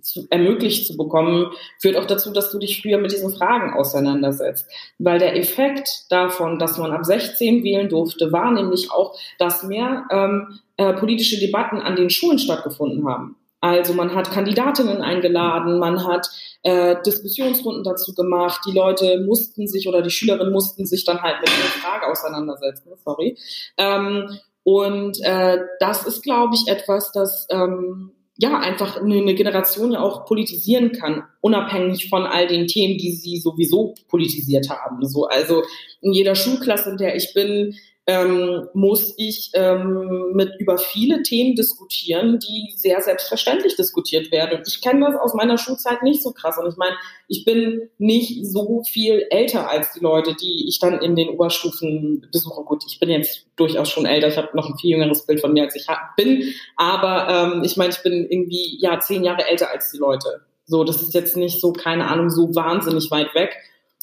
zu, ermöglicht zu bekommen, führt auch dazu, dass du dich früher mit diesen Fragen auseinandersetzt. Weil der Effekt davon, dass man ab 16 wählen durfte, war nämlich auch, dass mehr ähm, äh, politische Debatten an den Schulen stattgefunden haben. Also man hat Kandidatinnen eingeladen, man hat äh, Diskussionsrunden dazu gemacht, die Leute mussten sich oder die Schülerinnen mussten sich dann halt mit der Frage auseinandersetzen, sorry. Ähm, und äh, das ist, glaube ich, etwas, das ähm, ja einfach eine Generation ja auch politisieren kann, unabhängig von all den Themen, die sie sowieso politisiert haben. So, also in jeder Schulklasse, in der ich bin, ähm, muss ich ähm, mit über viele Themen diskutieren, die sehr selbstverständlich diskutiert werden. Und ich kenne das aus meiner Schulzeit nicht so krass. Und ich meine, ich bin nicht so viel älter als die Leute, die ich dann in den Oberstufen besuche. Gut, ich bin jetzt durchaus schon älter. Ich habe noch ein viel jüngeres Bild von mir, als ich bin. Aber ähm, ich meine, ich bin irgendwie ja zehn Jahre älter als die Leute. So, das ist jetzt nicht so, keine Ahnung, so wahnsinnig weit weg.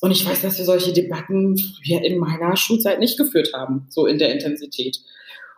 Und ich weiß, dass wir solche Debatten früher in meiner Schulzeit nicht geführt haben, so in der Intensität.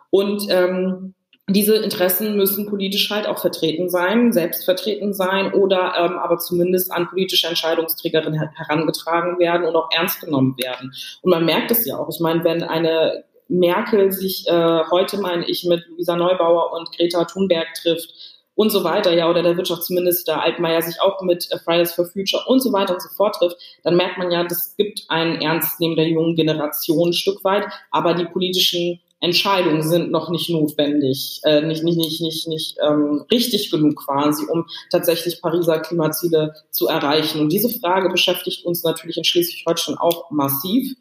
Und ähm, diese Interessen müssen politisch halt auch vertreten sein, selbst vertreten sein oder ähm, aber zumindest an politische Entscheidungsträgerinnen herangetragen werden und auch ernst genommen werden. Und man merkt es ja auch. Ich meine, wenn eine Merkel sich äh, heute, meine ich, mit Luisa Neubauer und Greta Thunberg trifft, und so weiter, ja, oder der Wirtschaftsminister Altmaier sich auch mit äh, Fridays for Future und so weiter und so fort trifft, dann merkt man ja, das gibt ein Ernstnehmen der jungen Generation ein Stück weit, aber die politischen Entscheidungen sind noch nicht notwendig, äh, nicht, nicht, nicht, nicht, nicht ähm, richtig genug quasi, um tatsächlich Pariser Klimaziele zu erreichen. Und diese Frage beschäftigt uns natürlich in Schleswig-Holstein auch massiv.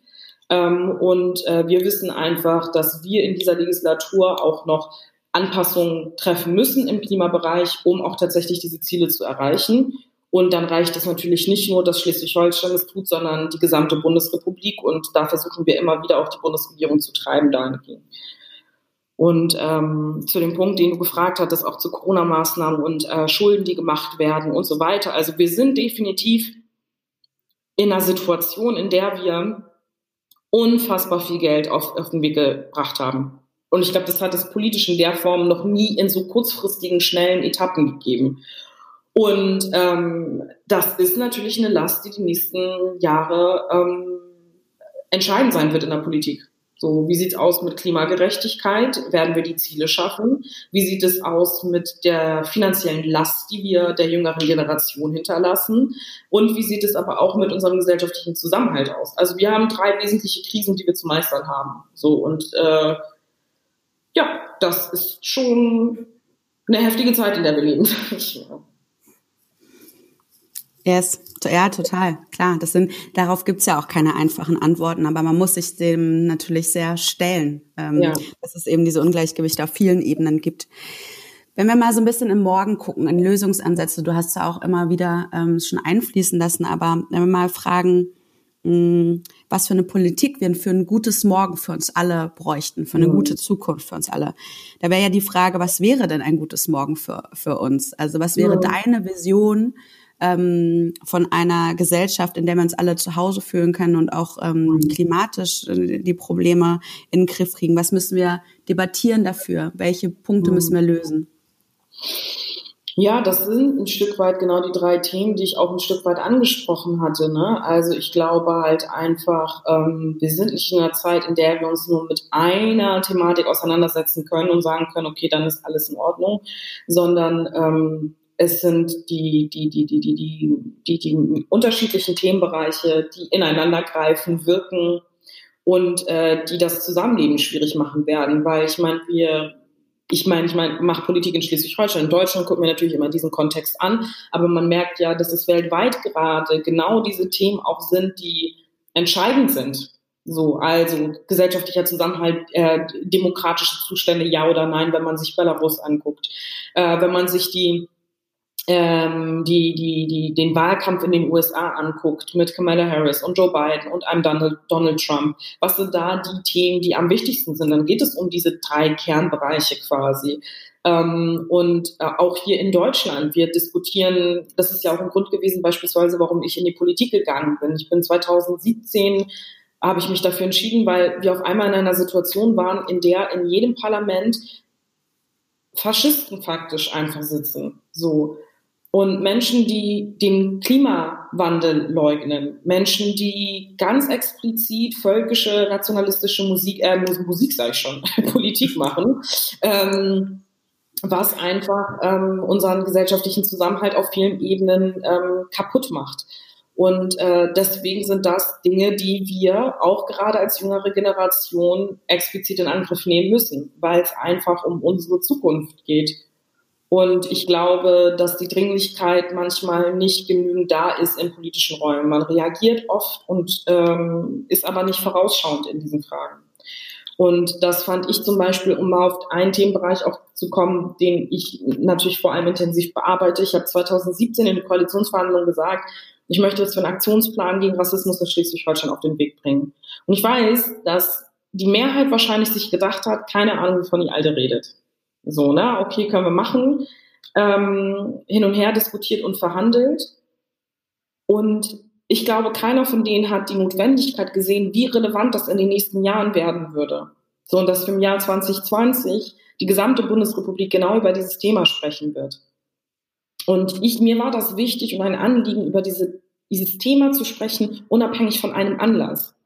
Ähm, und äh, wir wissen einfach, dass wir in dieser Legislatur auch noch Anpassungen treffen müssen im Klimabereich, um auch tatsächlich diese Ziele zu erreichen. Und dann reicht es natürlich nicht nur, dass Schleswig-Holstein es tut, sondern die gesamte Bundesrepublik. Und da versuchen wir immer wieder auch die Bundesregierung zu treiben dahingehend. Und ähm, zu dem Punkt, den du gefragt hattest, auch zu Corona-Maßnahmen und äh, Schulden, die gemacht werden und so weiter. Also wir sind definitiv in einer Situation, in der wir unfassbar viel Geld auf, auf den Weg gebracht haben. Und ich glaube, das hat es politisch in der Form noch nie in so kurzfristigen, schnellen Etappen gegeben. Und ähm, das ist natürlich eine Last, die die nächsten Jahre ähm, entscheidend sein wird in der Politik. So, wie sieht's aus mit Klimagerechtigkeit? Werden wir die Ziele schaffen? Wie sieht es aus mit der finanziellen Last, die wir der jüngeren Generation hinterlassen? Und wie sieht es aber auch mit unserem gesellschaftlichen Zusammenhalt aus? Also wir haben drei wesentliche Krisen, die wir zu meistern haben. So und äh, ja, das ist schon eine heftige Zeit, in der wir leben. Yes. Ja, total, klar. Das sind, darauf gibt's ja auch keine einfachen Antworten, aber man muss sich dem natürlich sehr stellen, ähm, ja. dass es eben diese Ungleichgewichte auf vielen Ebenen gibt. Wenn wir mal so ein bisschen im Morgen gucken, in Lösungsansätze, du hast ja auch immer wieder ähm, schon einfließen lassen, aber wenn wir mal fragen, mh, hm, was für eine Politik wir für ein gutes Morgen für uns alle bräuchten, für eine mhm. gute Zukunft für uns alle. Da wäre ja die Frage, was wäre denn ein gutes Morgen für, für uns? Also was wäre mhm. deine Vision ähm, von einer Gesellschaft, in der wir uns alle zu Hause fühlen können und auch ähm, mhm. klimatisch äh, die Probleme in den Griff kriegen? Was müssen wir debattieren dafür? Welche Punkte müssen wir lösen? Ja, das sind ein Stück weit genau die drei Themen, die ich auch ein Stück weit angesprochen hatte. Ne? Also ich glaube halt einfach, ähm, wir sind nicht in einer Zeit, in der wir uns nur mit einer Thematik auseinandersetzen können und sagen können, okay, dann ist alles in Ordnung, sondern ähm, es sind die, die, die, die, die, die, die, die unterschiedlichen Themenbereiche, die ineinander greifen, wirken und äh, die das Zusammenleben schwierig machen werden. Weil ich meine, wir, ich meine, ich meine, mache Politik in Schleswig-Holstein. In Deutschland guckt mir natürlich immer diesen Kontext an, aber man merkt ja, dass es weltweit gerade genau diese Themen auch sind, die entscheidend sind. So, also gesellschaftlicher Zusammenhalt, äh, demokratische Zustände, ja oder nein, wenn man sich Belarus anguckt. Äh, wenn man sich die ähm, die, die, die den Wahlkampf in den USA anguckt mit Kamala Harris und Joe Biden und einem Donald, Trump, was sind da die Themen, die am wichtigsten sind? Dann geht es um diese drei Kernbereiche quasi. Ähm, und äh, auch hier in Deutschland, wir diskutieren, das ist ja auch ein Grund gewesen beispielsweise, warum ich in die Politik gegangen bin. Ich bin 2017 habe ich mich dafür entschieden, weil wir auf einmal in einer Situation waren, in der in jedem Parlament Faschisten faktisch einfach sitzen. So. Und Menschen, die den Klimawandel leugnen, Menschen, die ganz explizit völkische, nationalistische Musik, äh, Musik sage ich schon, Politik machen, ähm, was einfach ähm, unseren gesellschaftlichen Zusammenhalt auf vielen Ebenen ähm, kaputt macht. Und äh, deswegen sind das Dinge, die wir auch gerade als jüngere Generation explizit in Angriff nehmen müssen, weil es einfach um unsere Zukunft geht. Und ich glaube, dass die Dringlichkeit manchmal nicht genügend da ist in politischen Räumen. Man reagiert oft und ähm, ist aber nicht vorausschauend in diesen Fragen. Und das fand ich zum Beispiel, um mal auf einen Themenbereich auch zu kommen, den ich natürlich vor allem intensiv bearbeite. Ich habe 2017 in den Koalitionsverhandlungen gesagt, ich möchte jetzt für einen Aktionsplan gegen Rassismus in Schleswig-Holstein auf den Weg bringen. Und ich weiß, dass die Mehrheit wahrscheinlich sich gedacht hat, keine Ahnung, wovon die Alte redet. So, ne, okay, können wir machen. Ähm, hin und her diskutiert und verhandelt. Und ich glaube, keiner von denen hat die Notwendigkeit gesehen, wie relevant das in den nächsten Jahren werden würde. So, und dass im Jahr 2020 die gesamte Bundesrepublik genau über dieses Thema sprechen wird. Und ich, mir war das wichtig und ein Anliegen, über diese, dieses Thema zu sprechen, unabhängig von einem Anlass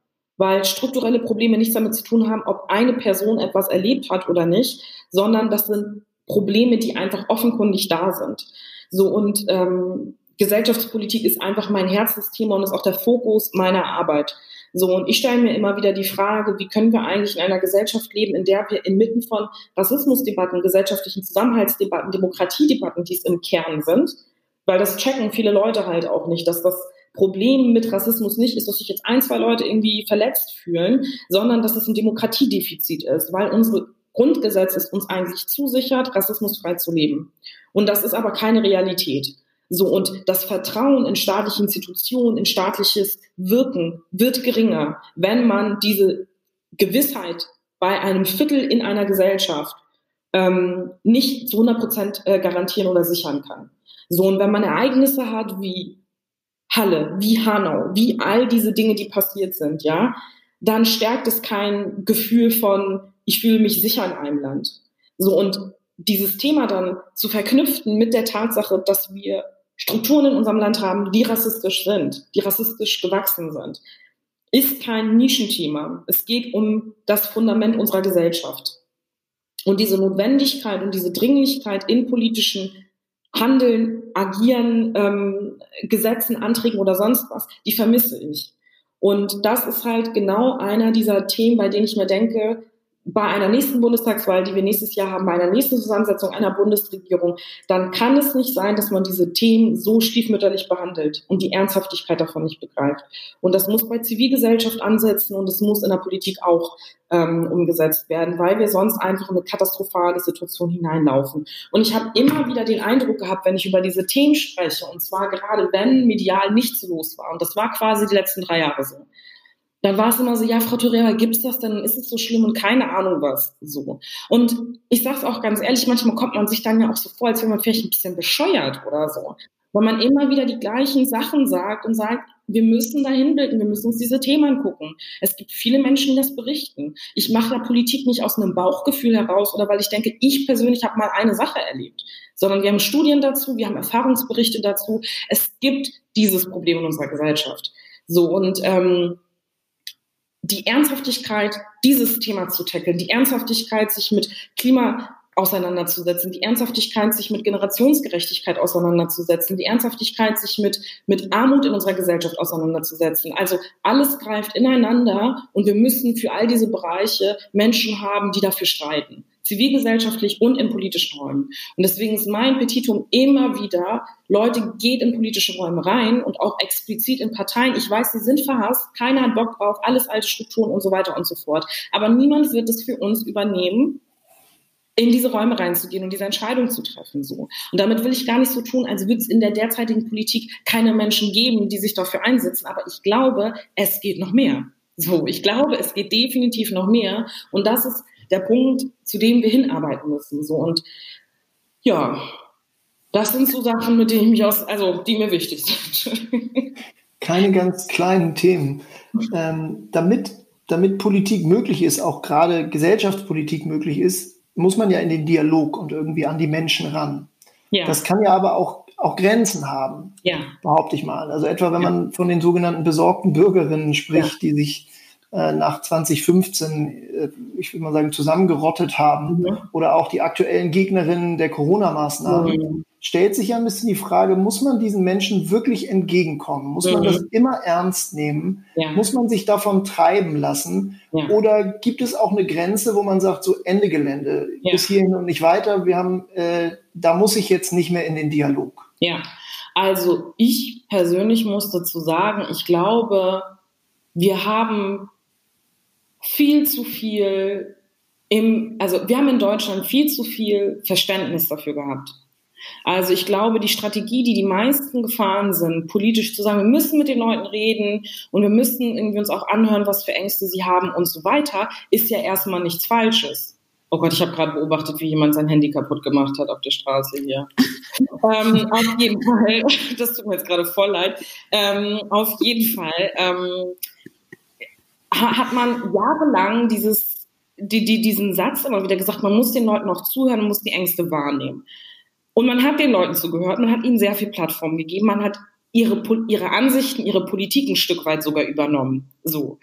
weil strukturelle Probleme nichts damit zu tun haben, ob eine Person etwas erlebt hat oder nicht, sondern das sind Probleme, die einfach offenkundig da sind. So und ähm, Gesellschaftspolitik ist einfach mein Herzensthema und ist auch der Fokus meiner Arbeit. So, und ich stelle mir immer wieder die Frage, wie können wir eigentlich in einer Gesellschaft leben, in der wir inmitten von Rassismusdebatten, gesellschaftlichen Zusammenhaltsdebatten, Demokratiedebatten, die es im Kern sind, weil das checken viele Leute halt auch nicht, dass das Problem mit Rassismus nicht ist, dass sich jetzt ein, zwei Leute irgendwie verletzt fühlen, sondern dass es ein Demokratiedefizit ist, weil unsere Grundgesetz es uns eigentlich zusichert, rassismusfrei zu leben. Und das ist aber keine Realität. So, und das Vertrauen in staatliche Institutionen, in staatliches Wirken wird geringer, wenn man diese Gewissheit bei einem Viertel in einer Gesellschaft ähm, nicht zu 100 Prozent äh, garantieren oder sichern kann. So, und wenn man Ereignisse hat wie Halle, wie Hanau, wie all diese Dinge, die passiert sind, ja, dann stärkt es kein Gefühl von, ich fühle mich sicher in einem Land. So, und dieses Thema dann zu verknüpfen mit der Tatsache, dass wir Strukturen in unserem Land haben, die rassistisch sind, die rassistisch gewachsen sind, ist kein Nischenthema. Es geht um das Fundament unserer Gesellschaft. Und diese Notwendigkeit und diese Dringlichkeit in politischen Handeln, Agieren, ähm, Gesetzen, Anträgen oder sonst was, die vermisse ich. Und das ist halt genau einer dieser Themen, bei denen ich mir denke, bei einer nächsten Bundestagswahl, die wir nächstes Jahr haben, bei einer nächsten Zusammensetzung einer Bundesregierung, dann kann es nicht sein, dass man diese Themen so stiefmütterlich behandelt und die Ernsthaftigkeit davon nicht begreift. Und das muss bei Zivilgesellschaft ansetzen und es muss in der Politik auch ähm, umgesetzt werden, weil wir sonst einfach in eine katastrophale Situation hineinlaufen. Und ich habe immer wieder den Eindruck gehabt, wenn ich über diese Themen spreche, und zwar gerade wenn medial nichts los war, und das war quasi die letzten drei Jahre so, dann war es immer so, ja, Frau Torera, gibt's das, dann ist es so schlimm und keine Ahnung was, so. Und ich sag's auch ganz ehrlich, manchmal kommt man sich dann ja auch so vor, als wäre man vielleicht ein bisschen bescheuert oder so. Weil man immer wieder die gleichen Sachen sagt und sagt, wir müssen dahin blicken, wir müssen uns diese Themen angucken. Es gibt viele Menschen, die das berichten. Ich mache da Politik nicht aus einem Bauchgefühl heraus oder weil ich denke, ich persönlich habe mal eine Sache erlebt, sondern wir haben Studien dazu, wir haben Erfahrungsberichte dazu. Es gibt dieses Problem in unserer Gesellschaft. So und ähm, die Ernsthaftigkeit, dieses Thema zu tackeln, die Ernsthaftigkeit, sich mit Klima auseinanderzusetzen, die Ernsthaftigkeit, sich mit Generationsgerechtigkeit auseinanderzusetzen, die Ernsthaftigkeit, sich mit, mit Armut in unserer Gesellschaft auseinanderzusetzen. Also alles greift ineinander und wir müssen für all diese Bereiche Menschen haben, die dafür streiten zivilgesellschaftlich und in politischen Räumen. Und deswegen ist mein Petitum immer wieder, Leute, geht in politische Räume rein und auch explizit in Parteien. Ich weiß, sie sind verhasst, keiner hat Bock drauf, alles alte Strukturen und so weiter und so fort. Aber niemand wird es für uns übernehmen, in diese Räume reinzugehen und diese Entscheidung zu treffen. So. Und damit will ich gar nicht so tun, als würde es in der derzeitigen Politik keine Menschen geben, die sich dafür einsetzen. Aber ich glaube, es geht noch mehr. So, ich glaube, es geht definitiv noch mehr. Und das ist der Punkt, zu dem wir hinarbeiten müssen. So und ja, das sind so Sachen, mit denen ich mich aus, also die mir wichtig sind. Keine ganz kleinen Themen. Ähm, damit, damit Politik möglich ist, auch gerade Gesellschaftspolitik möglich ist, muss man ja in den Dialog und irgendwie an die Menschen ran. Ja. Das kann ja aber auch, auch Grenzen haben, ja. behaupte ich mal. Also etwa, wenn ja. man von den sogenannten besorgten Bürgerinnen spricht, die sich nach 2015, äh, ich würde mal sagen, zusammengerottet haben mhm. oder auch die aktuellen Gegnerinnen der Corona-Maßnahmen, mhm. stellt sich ja ein bisschen die Frage, muss man diesen Menschen wirklich entgegenkommen? Muss mhm. man das immer ernst nehmen? Ja. Muss man sich davon treiben lassen? Ja. Oder gibt es auch eine Grenze, wo man sagt, so Ende Gelände, ja. bis hierhin und nicht weiter, wir haben, äh, da muss ich jetzt nicht mehr in den Dialog? Ja, also ich persönlich muss dazu sagen, ich glaube, wir haben viel zu viel im, also wir haben in Deutschland viel zu viel Verständnis dafür gehabt. Also ich glaube, die Strategie, die die meisten gefahren sind, politisch zu sagen, wir müssen mit den Leuten reden und wir müssen irgendwie uns auch anhören, was für Ängste sie haben und so weiter, ist ja erstmal nichts Falsches. Oh Gott, ich habe gerade beobachtet, wie jemand sein Handy kaputt gemacht hat auf der Straße hier. ähm, auf jeden Fall, das tut mir jetzt gerade voll leid. Ähm, auf jeden Fall ähm, hat man jahrelang dieses, die, die, diesen Satz immer wieder gesagt, man muss den Leuten auch zuhören, man muss die Ängste wahrnehmen. Und man hat den Leuten zugehört, man hat ihnen sehr viel Plattform gegeben, man hat ihre, ihre Ansichten, ihre Politik ein Stück weit sogar übernommen. So.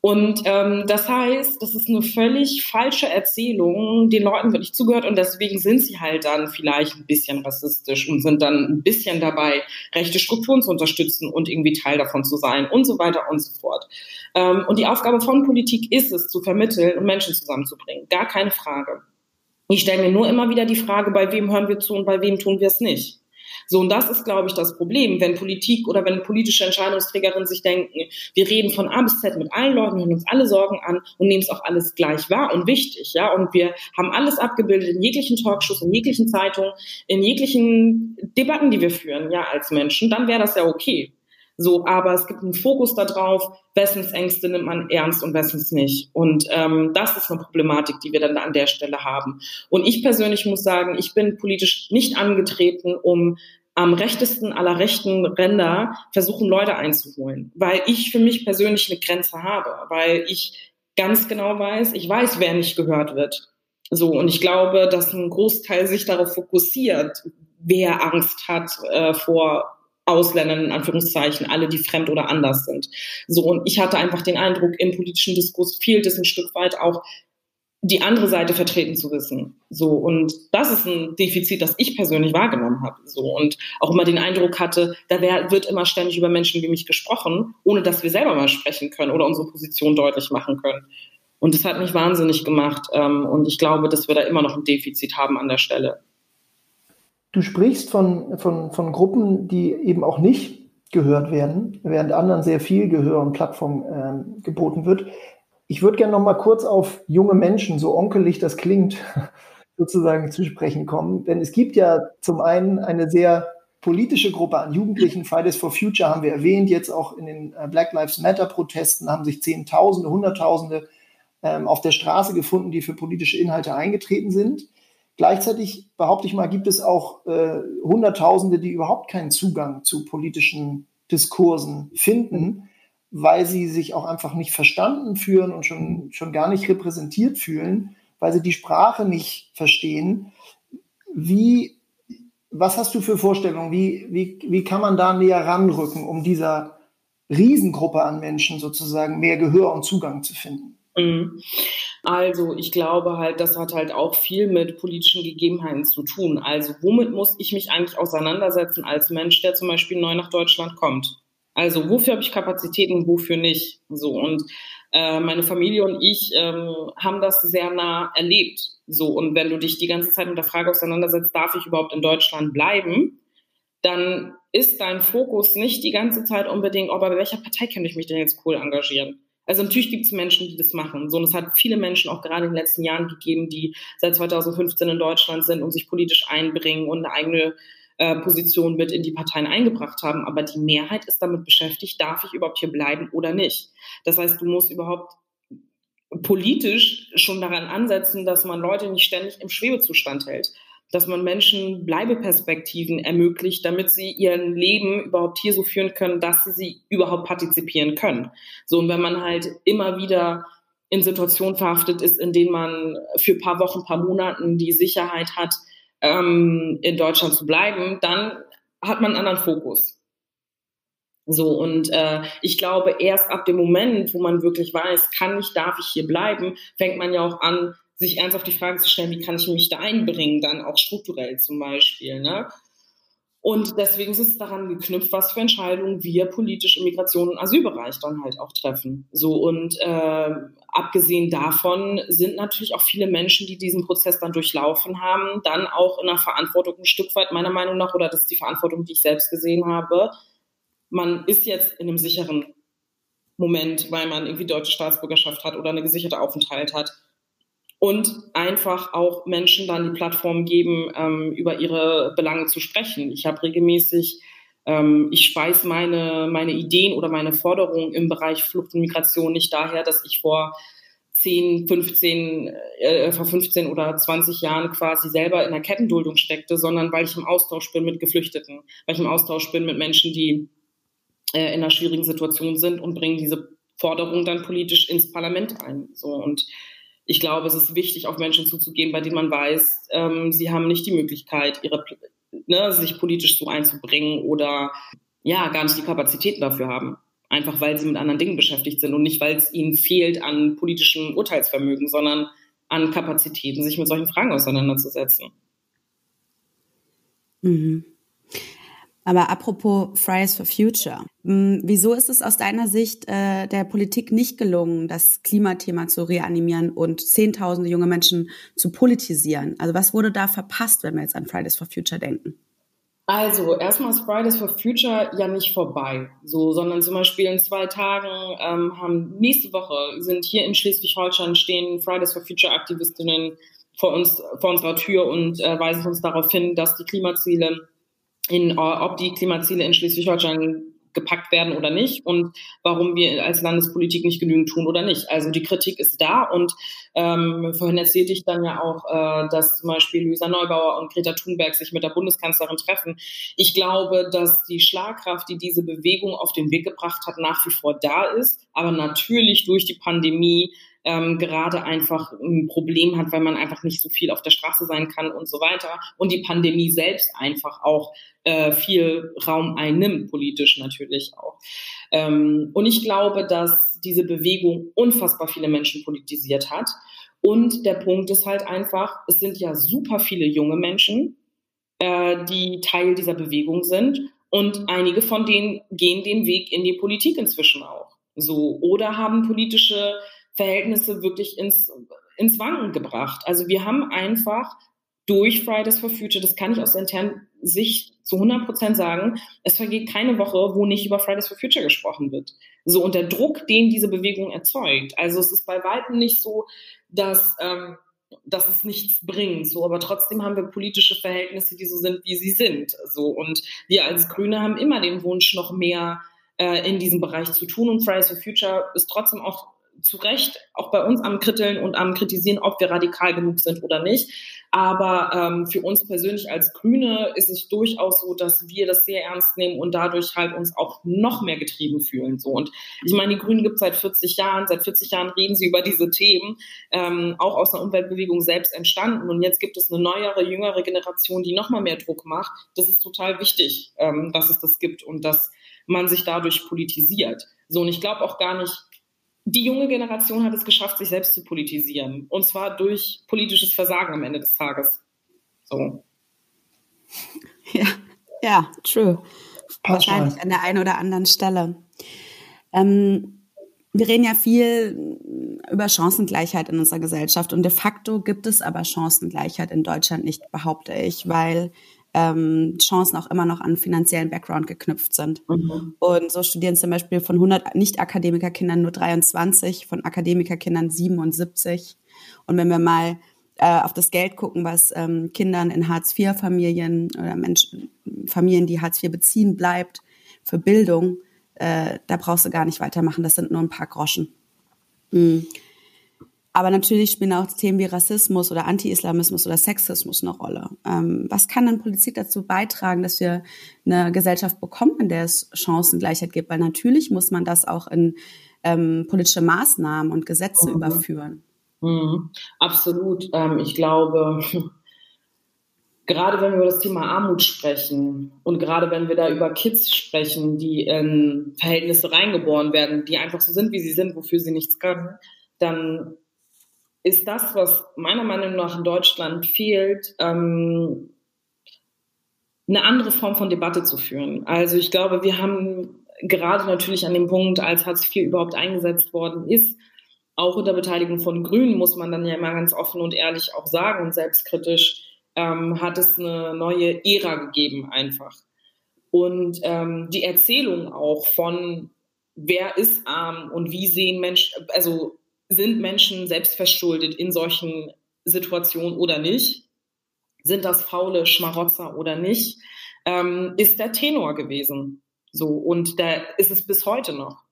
Und ähm, das heißt, das ist eine völlig falsche Erzählung. Den Leuten wird nicht zugehört und deswegen sind sie halt dann vielleicht ein bisschen rassistisch und sind dann ein bisschen dabei, rechte Strukturen zu unterstützen und irgendwie Teil davon zu sein und so weiter und so fort. Ähm, und die Aufgabe von Politik ist es, zu vermitteln und Menschen zusammenzubringen. Gar keine Frage. Ich stelle mir nur immer wieder die Frage, bei wem hören wir zu und bei wem tun wir es nicht. So, und das ist, glaube ich, das Problem, wenn Politik oder wenn politische Entscheidungsträgerinnen sich denken, wir reden von A bis Z mit allen Leuten, hören uns alle Sorgen an und nehmen es auch alles gleich wahr und wichtig, ja, und wir haben alles abgebildet in jeglichen Talkshows, in jeglichen Zeitungen, in jeglichen Debatten, die wir führen, ja, als Menschen, dann wäre das ja okay. So, aber es gibt einen Fokus darauf, wessens Ängste nimmt man ernst und wessens nicht. Und ähm, das ist eine Problematik, die wir dann an der Stelle haben. Und ich persönlich muss sagen, ich bin politisch nicht angetreten, um am rechtesten aller rechten Ränder versuchen, Leute einzuholen, weil ich für mich persönlich eine Grenze habe, weil ich ganz genau weiß, ich weiß, wer nicht gehört wird. So, und ich glaube, dass ein Großteil sich darauf fokussiert, wer Angst hat äh, vor Ausländern in Anführungszeichen, alle, die fremd oder anders sind. So, und ich hatte einfach den Eindruck, im politischen Diskurs fehlt es ein Stück weit auch, die andere Seite vertreten zu wissen. So, und das ist ein Defizit, das ich persönlich wahrgenommen habe. So, und auch immer den Eindruck hatte, da wär, wird immer ständig über Menschen wie mich gesprochen, ohne dass wir selber mal sprechen können oder unsere Position deutlich machen können. Und das hat mich wahnsinnig gemacht. Ähm, und ich glaube, dass wir da immer noch ein Defizit haben an der Stelle. Du sprichst von, von, von Gruppen, die eben auch nicht gehört werden, während anderen sehr viel Gehör und Plattform ähm, geboten wird. Ich würde gerne noch mal kurz auf junge Menschen, so onkelig das klingt, sozusagen zu sprechen kommen. Denn es gibt ja zum einen eine sehr politische Gruppe an Jugendlichen. Fridays for Future haben wir erwähnt. Jetzt auch in den äh, Black Lives Matter Protesten haben sich Zehntausende, Hunderttausende ähm, auf der Straße gefunden, die für politische Inhalte eingetreten sind. Gleichzeitig behaupte ich mal, gibt es auch äh, Hunderttausende, die überhaupt keinen Zugang zu politischen Diskursen finden weil sie sich auch einfach nicht verstanden fühlen und schon, schon gar nicht repräsentiert fühlen, weil sie die Sprache nicht verstehen. Wie, was hast du für Vorstellungen? Wie, wie, wie kann man da näher ranrücken, um dieser Riesengruppe an Menschen sozusagen mehr Gehör und Zugang zu finden? Mhm. Also ich glaube halt, das hat halt auch viel mit politischen Gegebenheiten zu tun. Also womit muss ich mich eigentlich auseinandersetzen als Mensch, der zum Beispiel neu nach Deutschland kommt? Also wofür habe ich Kapazitäten, wofür nicht? So und äh, meine Familie und ich ähm, haben das sehr nah erlebt. So und wenn du dich die ganze Zeit mit der Frage auseinandersetzt, darf ich überhaupt in Deutschland bleiben, dann ist dein Fokus nicht die ganze Zeit unbedingt, oh, bei welcher Partei könnte ich mich denn jetzt cool engagieren? Also natürlich gibt es Menschen, die das machen. So, und es hat viele Menschen auch gerade in den letzten Jahren gegeben, die seit 2015 in Deutschland sind und sich politisch einbringen und eine eigene äh, mit in die Parteien eingebracht haben. Aber die Mehrheit ist damit beschäftigt, darf ich überhaupt hier bleiben oder nicht. Das heißt, du musst überhaupt politisch schon daran ansetzen, dass man Leute nicht ständig im Schwebezustand hält, dass man Menschen Bleibeperspektiven ermöglicht, damit sie ihr Leben überhaupt hier so führen können, dass sie sie überhaupt partizipieren können. So und wenn man halt immer wieder in Situationen verhaftet ist, in denen man für paar Wochen, paar Monaten die Sicherheit hat, ähm, in Deutschland zu bleiben, dann hat man einen anderen Fokus. So, und äh, ich glaube, erst ab dem Moment, wo man wirklich weiß, kann ich, darf ich hier bleiben, fängt man ja auch an, sich ernsthaft die Frage zu stellen, wie kann ich mich da einbringen, dann auch strukturell zum Beispiel. Ne? Und deswegen ist es daran geknüpft, was für Entscheidungen wir politisch im Migration- und Asylbereich dann halt auch treffen. So und äh, abgesehen davon sind natürlich auch viele Menschen, die diesen Prozess dann durchlaufen haben, dann auch in der Verantwortung ein Stück weit meiner Meinung nach, oder das ist die Verantwortung, die ich selbst gesehen habe. Man ist jetzt in einem sicheren Moment, weil man irgendwie deutsche Staatsbürgerschaft hat oder eine gesicherte Aufenthalt hat und einfach auch Menschen dann die Plattform geben, ähm, über ihre Belange zu sprechen. Ich habe regelmäßig, ähm, ich speise meine, meine Ideen oder meine Forderungen im Bereich Flucht und Migration nicht daher, dass ich vor 10, 15, äh, vor 15 oder 20 Jahren quasi selber in der Kettenduldung steckte, sondern weil ich im Austausch bin mit Geflüchteten, weil ich im Austausch bin mit Menschen, die äh, in einer schwierigen Situation sind und bringen diese Forderung dann politisch ins Parlament ein. So und ich glaube, es ist wichtig, auf Menschen zuzugehen, bei denen man weiß, ähm, sie haben nicht die Möglichkeit, ihre, ne, sich politisch so einzubringen oder ja, gar nicht die Kapazitäten dafür haben. Einfach weil sie mit anderen Dingen beschäftigt sind und nicht, weil es ihnen fehlt an politischem Urteilsvermögen, sondern an Kapazitäten, sich mit solchen Fragen auseinanderzusetzen. Mhm. Aber apropos Fridays for Future, hm, wieso ist es aus deiner Sicht äh, der Politik nicht gelungen, das Klimathema zu reanimieren und zehntausende junge Menschen zu politisieren? Also was wurde da verpasst, wenn wir jetzt an Fridays for Future denken? Also erstmal ist Fridays for Future ja nicht vorbei, so, sondern zum Beispiel in zwei Tagen ähm, haben nächste Woche sind hier in Schleswig-Holstein stehen Fridays for Future Aktivistinnen vor uns vor unserer Tür und äh, weisen uns darauf hin, dass die Klimaziele in, ob die Klimaziele in Schleswig-Holstein gepackt werden oder nicht und warum wir als Landespolitik nicht genügend tun oder nicht. Also die Kritik ist da und ähm, vorhin erzählte ich dann ja auch, äh, dass zum Beispiel Luisa Neubauer und Greta Thunberg sich mit der Bundeskanzlerin treffen. Ich glaube, dass die Schlagkraft, die diese Bewegung auf den Weg gebracht hat, nach wie vor da ist, aber natürlich durch die Pandemie ähm, gerade einfach ein Problem hat, weil man einfach nicht so viel auf der Straße sein kann und so weiter. Und die Pandemie selbst einfach auch äh, viel Raum einnimmt, politisch natürlich auch. Ähm, und ich glaube, dass diese Bewegung unfassbar viele Menschen politisiert hat. Und der Punkt ist halt einfach, es sind ja super viele junge Menschen, äh, die Teil dieser Bewegung sind. Und einige von denen gehen den Weg in die Politik inzwischen auch. So, oder haben politische Verhältnisse wirklich ins, ins Wanken gebracht. Also wir haben einfach durch Fridays for Future, das kann ich aus internen Sicht zu 100 Prozent sagen, es vergeht keine Woche, wo nicht über Fridays for Future gesprochen wird. So, und der Druck, den diese Bewegung erzeugt. Also es ist bei weitem nicht so, dass, ähm, dass es nichts bringt. So, aber trotzdem haben wir politische Verhältnisse, die so sind, wie sie sind. So, und wir als Grüne haben immer den Wunsch, noch mehr äh, in diesem Bereich zu tun. Und Fridays for Future ist trotzdem auch zu Recht auch bei uns am Kritteln und am Kritisieren, ob wir radikal genug sind oder nicht. Aber ähm, für uns persönlich als Grüne ist es durchaus so, dass wir das sehr ernst nehmen und dadurch halt uns auch noch mehr getrieben fühlen. So und ich meine, die Grünen gibt es seit 40 Jahren. Seit 40 Jahren reden sie über diese Themen, ähm, auch aus der Umweltbewegung selbst entstanden. Und jetzt gibt es eine neuere, jüngere Generation, die noch mal mehr Druck macht. Das ist total wichtig, ähm, dass es das gibt und dass man sich dadurch politisiert. So und ich glaube auch gar nicht die junge Generation hat es geschafft, sich selbst zu politisieren. Und zwar durch politisches Versagen am Ende des Tages. So. Ja, ja, true. Wahrscheinlich an der einen oder anderen Stelle. Ähm, wir reden ja viel über Chancengleichheit in unserer Gesellschaft und de facto gibt es aber Chancengleichheit in Deutschland nicht, behaupte ich, weil ähm, Chancen auch immer noch an finanziellen Background geknüpft sind. Mhm. Und so studieren zum Beispiel von 100 Nicht-Akademikerkindern nur 23, von Akademikerkindern 77. Und wenn wir mal äh, auf das Geld gucken, was ähm, Kindern in Hartz-IV-Familien oder Menschen, Familien, die Hartz IV beziehen, bleibt für Bildung, äh, da brauchst du gar nicht weitermachen. Das sind nur ein paar Groschen. Mhm. Aber natürlich spielen auch Themen wie Rassismus oder Anti-Islamismus oder Sexismus eine Rolle. Ähm, was kann dann Politik dazu beitragen, dass wir eine Gesellschaft bekommen, in der es Chancengleichheit gibt? Weil natürlich muss man das auch in ähm, politische Maßnahmen und Gesetze mhm. überführen. Mhm. Absolut. Ähm, ich glaube, gerade wenn wir über das Thema Armut sprechen und gerade wenn wir da über Kids sprechen, die in Verhältnisse reingeboren werden, die einfach so sind, wie sie sind, wofür sie nichts können, dann ist das, was meiner Meinung nach in Deutschland fehlt, ähm, eine andere Form von Debatte zu führen. Also ich glaube, wir haben gerade natürlich an dem Punkt, als Hartz IV überhaupt eingesetzt worden ist, auch unter Beteiligung von Grünen, muss man dann ja immer ganz offen und ehrlich auch sagen und selbstkritisch, ähm, hat es eine neue Ära gegeben einfach. Und ähm, die Erzählung auch von, wer ist arm und wie sehen Menschen, also sind Menschen selbstverschuldet in solchen Situationen oder nicht? Sind das faule Schmarotzer oder nicht? Ähm, ist der Tenor gewesen. So, und da ist es bis heute noch.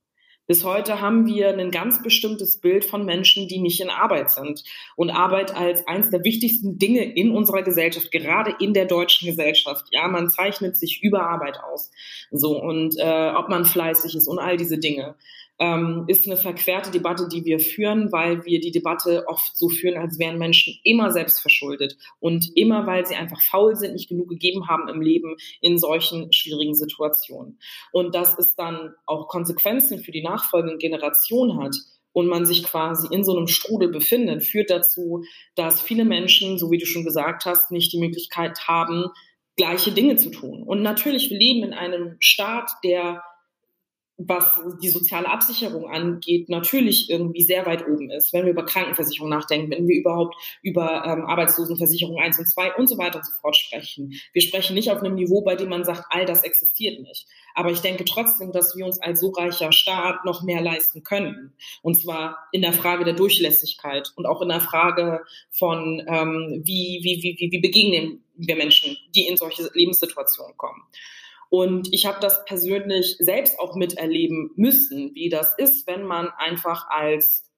Bis heute haben wir ein ganz bestimmtes Bild von Menschen, die nicht in Arbeit sind. Und Arbeit als eines der wichtigsten Dinge in unserer Gesellschaft, gerade in der deutschen Gesellschaft. Ja, man zeichnet sich über Arbeit aus. So, und äh, ob man fleißig ist und all diese Dinge ähm, ist eine verquerte Debatte, die wir führen, weil wir die Debatte oft so führen, als wären Menschen immer selbst verschuldet und immer, weil sie einfach faul sind, nicht genug gegeben haben im Leben in solchen schwierigen Situationen. Und dass es dann auch Konsequenzen für die nachfolgende Generation hat, und man sich quasi in so einem Strudel befindet, führt dazu, dass viele Menschen, so wie du schon gesagt hast, nicht die Möglichkeit haben, gleiche Dinge zu tun. Und natürlich, wir leben in einem Staat, der was die soziale Absicherung angeht, natürlich irgendwie sehr weit oben ist, wenn wir über Krankenversicherung nachdenken, wenn wir überhaupt über ähm, Arbeitslosenversicherung 1 und 2 und so weiter und so fort sprechen. Wir sprechen nicht auf einem Niveau, bei dem man sagt, all das existiert nicht. Aber ich denke trotzdem, dass wir uns als so reicher Staat noch mehr leisten können. Und zwar in der Frage der Durchlässigkeit und auch in der Frage von, ähm, wie, wie, wie, wie begegnen wir Menschen, die in solche Lebenssituationen kommen. Und ich habe das persönlich selbst auch miterleben müssen, wie das ist, wenn man einfach als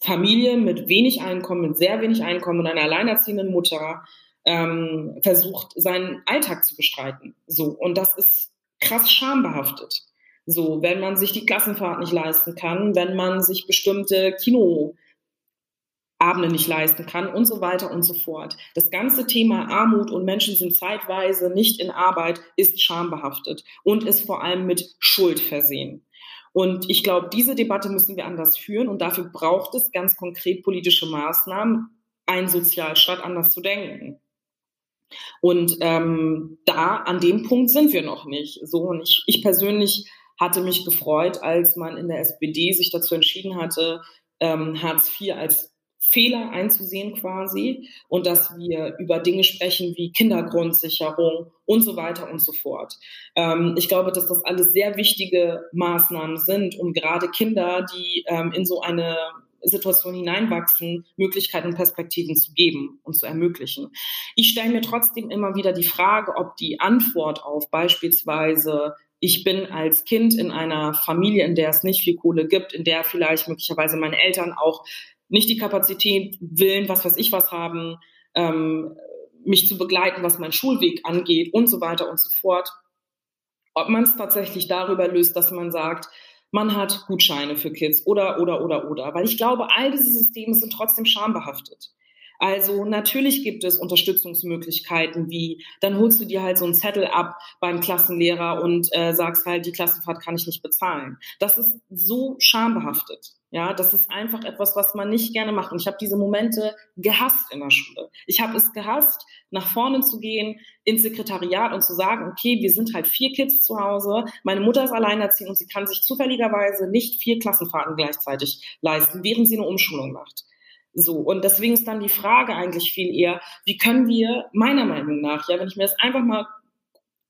Familie mit wenig Einkommen, mit sehr wenig Einkommen und einer alleinerziehenden Mutter ähm, versucht, seinen Alltag zu bestreiten. So. Und das ist krass schambehaftet. So, wenn man sich die Klassenfahrt nicht leisten kann, wenn man sich bestimmte Kino Abende nicht leisten kann und so weiter und so fort. Das ganze Thema Armut und Menschen sind zeitweise nicht in Arbeit ist schambehaftet und ist vor allem mit Schuld versehen. Und ich glaube, diese Debatte müssen wir anders führen und dafür braucht es ganz konkret politische Maßnahmen, einen Sozialstaat anders zu denken. Und ähm, da an dem Punkt sind wir noch nicht. So und ich, ich persönlich hatte mich gefreut, als man in der SPD sich dazu entschieden hatte, ähm, Hartz IV als Fehler einzusehen quasi und dass wir über Dinge sprechen wie Kindergrundsicherung und so weiter und so fort. Ähm, ich glaube, dass das alles sehr wichtige Maßnahmen sind, um gerade Kinder, die ähm, in so eine Situation hineinwachsen, Möglichkeiten und Perspektiven zu geben und zu ermöglichen. Ich stelle mir trotzdem immer wieder die Frage, ob die Antwort auf beispielsweise ich bin als Kind in einer Familie, in der es nicht viel Kohle gibt, in der vielleicht möglicherweise meine Eltern auch nicht die Kapazität, Willen, was weiß ich was haben, ähm, mich zu begleiten, was mein Schulweg angeht und so weiter und so fort. Ob man es tatsächlich darüber löst, dass man sagt, man hat Gutscheine für Kids oder, oder, oder, oder. Weil ich glaube, all diese Systeme sind trotzdem schambehaftet. Also natürlich gibt es Unterstützungsmöglichkeiten wie, dann holst du dir halt so einen Zettel ab beim Klassenlehrer und äh, sagst halt, die Klassenfahrt kann ich nicht bezahlen. Das ist so schambehaftet. Ja, das ist einfach etwas, was man nicht gerne macht. Und ich habe diese Momente gehasst in der Schule. Ich habe es gehasst, nach vorne zu gehen, ins Sekretariat und zu sagen, okay, wir sind halt vier Kids zu Hause, meine Mutter ist alleinerziehend und sie kann sich zufälligerweise nicht vier Klassenfahrten gleichzeitig leisten, während sie eine Umschulung macht. So, und deswegen ist dann die Frage eigentlich viel eher, wie können wir meiner Meinung nach, ja, wenn ich mir das einfach mal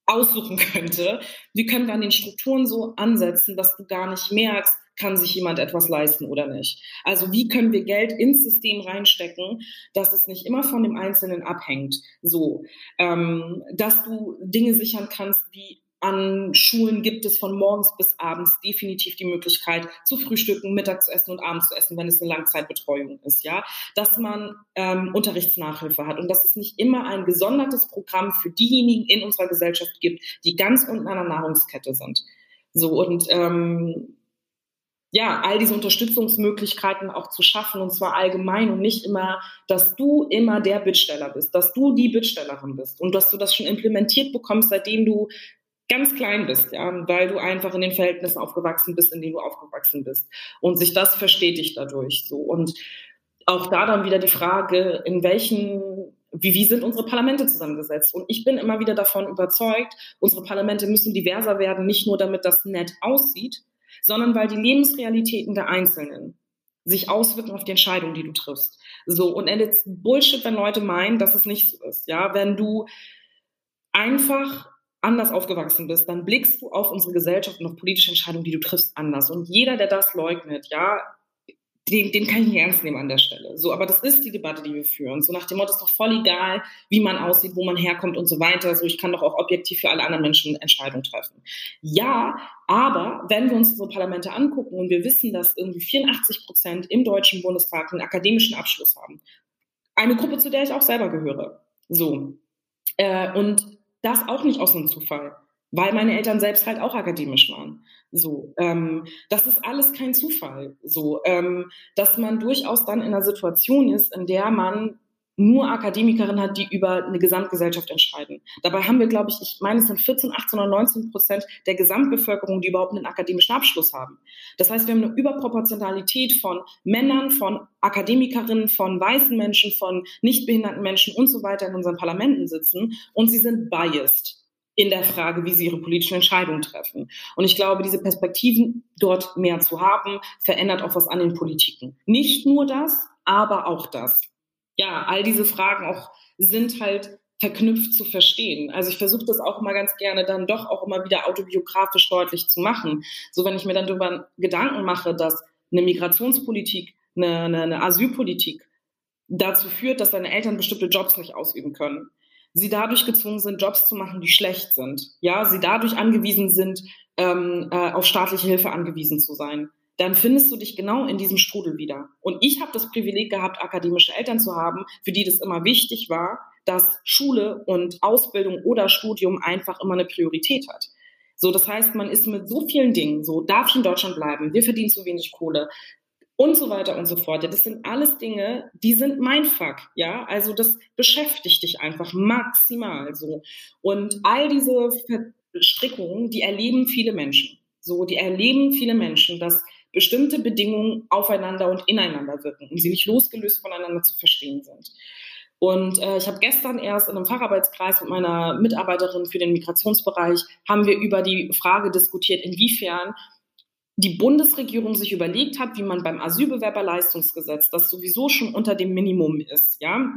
aussuchen könnte, wie können wir an den Strukturen so ansetzen, dass du gar nicht merkst, kann sich jemand etwas leisten oder nicht. Also wie können wir Geld ins System reinstecken, dass es nicht immer von dem Einzelnen abhängt. So, ähm, dass du Dinge sichern kannst wie an Schulen gibt es von morgens bis abends definitiv die Möglichkeit zu frühstücken, Mittag zu essen und abends zu essen, wenn es eine Langzeitbetreuung ist, ja, dass man ähm, Unterrichtsnachhilfe hat und dass es nicht immer ein gesondertes Programm für diejenigen in unserer Gesellschaft gibt, die ganz unten an der Nahrungskette sind. So und ähm, ja, all diese Unterstützungsmöglichkeiten auch zu schaffen und zwar allgemein und nicht immer, dass du immer der Bittsteller bist, dass du die Bittstellerin bist und dass du das schon implementiert bekommst, seitdem du ganz klein bist, ja, weil du einfach in den Verhältnissen aufgewachsen bist, in denen du aufgewachsen bist und sich das verstetigt dadurch so und auch da dann wieder die Frage, in welchen wie, wie sind unsere Parlamente zusammengesetzt? Und ich bin immer wieder davon überzeugt, unsere Parlamente müssen diverser werden, nicht nur damit das nett aussieht, sondern weil die Lebensrealitäten der Einzelnen sich auswirken auf die Entscheidung, die du triffst. So, und it's Bullshit, wenn Leute meinen, dass es nicht so ist. Ja, wenn du einfach anders aufgewachsen bist, dann blickst du auf unsere Gesellschaft und auf politische Entscheidungen, die du triffst, anders. Und jeder, der das leugnet, ja, den, den kann ich nicht ernst nehmen an der Stelle. So, aber das ist die Debatte, die wir führen. So nach dem Motto, ist doch voll egal, wie man aussieht, wo man herkommt und so weiter. So, ich kann doch auch objektiv für alle anderen Menschen Entscheidungen treffen. Ja, aber wenn wir uns unsere Parlamente angucken und wir wissen, dass irgendwie 84 Prozent im Deutschen Bundestag einen akademischen Abschluss haben, eine Gruppe, zu der ich auch selber gehöre. So. Äh, und das auch nicht aus einem Zufall weil meine Eltern selbst halt auch akademisch waren. So, ähm, das ist alles kein Zufall. So, ähm, dass man durchaus dann in einer Situation ist, in der man nur Akademikerinnen hat, die über eine Gesamtgesellschaft entscheiden. Dabei haben wir, glaube ich, ich meine, es sind 14, 18 oder 19 Prozent der Gesamtbevölkerung, die überhaupt einen akademischen Abschluss haben. Das heißt, wir haben eine Überproportionalität von Männern, von Akademikerinnen, von weißen Menschen, von nichtbehinderten Menschen und so weiter in unseren Parlamenten sitzen und sie sind biased in der Frage, wie sie ihre politischen Entscheidungen treffen. Und ich glaube, diese Perspektiven dort mehr zu haben, verändert auch was an den Politiken. Nicht nur das, aber auch das. Ja, all diese Fragen auch sind halt verknüpft zu verstehen. Also ich versuche das auch immer ganz gerne dann doch auch immer wieder autobiografisch deutlich zu machen. So wenn ich mir dann darüber Gedanken mache, dass eine Migrationspolitik, eine, eine, eine Asylpolitik dazu führt, dass deine Eltern bestimmte Jobs nicht ausüben können sie dadurch gezwungen sind, Jobs zu machen, die schlecht sind. Ja, sie dadurch angewiesen sind, ähm, äh, auf staatliche Hilfe angewiesen zu sein. Dann findest du dich genau in diesem Strudel wieder. Und ich habe das Privileg gehabt, akademische Eltern zu haben, für die das immer wichtig war, dass Schule und Ausbildung oder Studium einfach immer eine Priorität hat. So, das heißt, man ist mit so vielen Dingen, so darf ich in Deutschland bleiben, wir verdienen zu wenig Kohle, und so weiter und so fort. Das sind alles Dinge, die sind mein Fuck, ja. Also das beschäftigt dich einfach maximal so. Und all diese Verstrickungen, die erleben viele Menschen. So, die erleben viele Menschen, dass bestimmte Bedingungen aufeinander und ineinander wirken und sie nicht losgelöst voneinander zu verstehen sind. Und äh, ich habe gestern erst in einem Facharbeitskreis mit meiner Mitarbeiterin für den Migrationsbereich haben wir über die Frage diskutiert, inwiefern die Bundesregierung sich überlegt hat, wie man beim Asylbewerberleistungsgesetz, das sowieso schon unter dem Minimum ist, ja,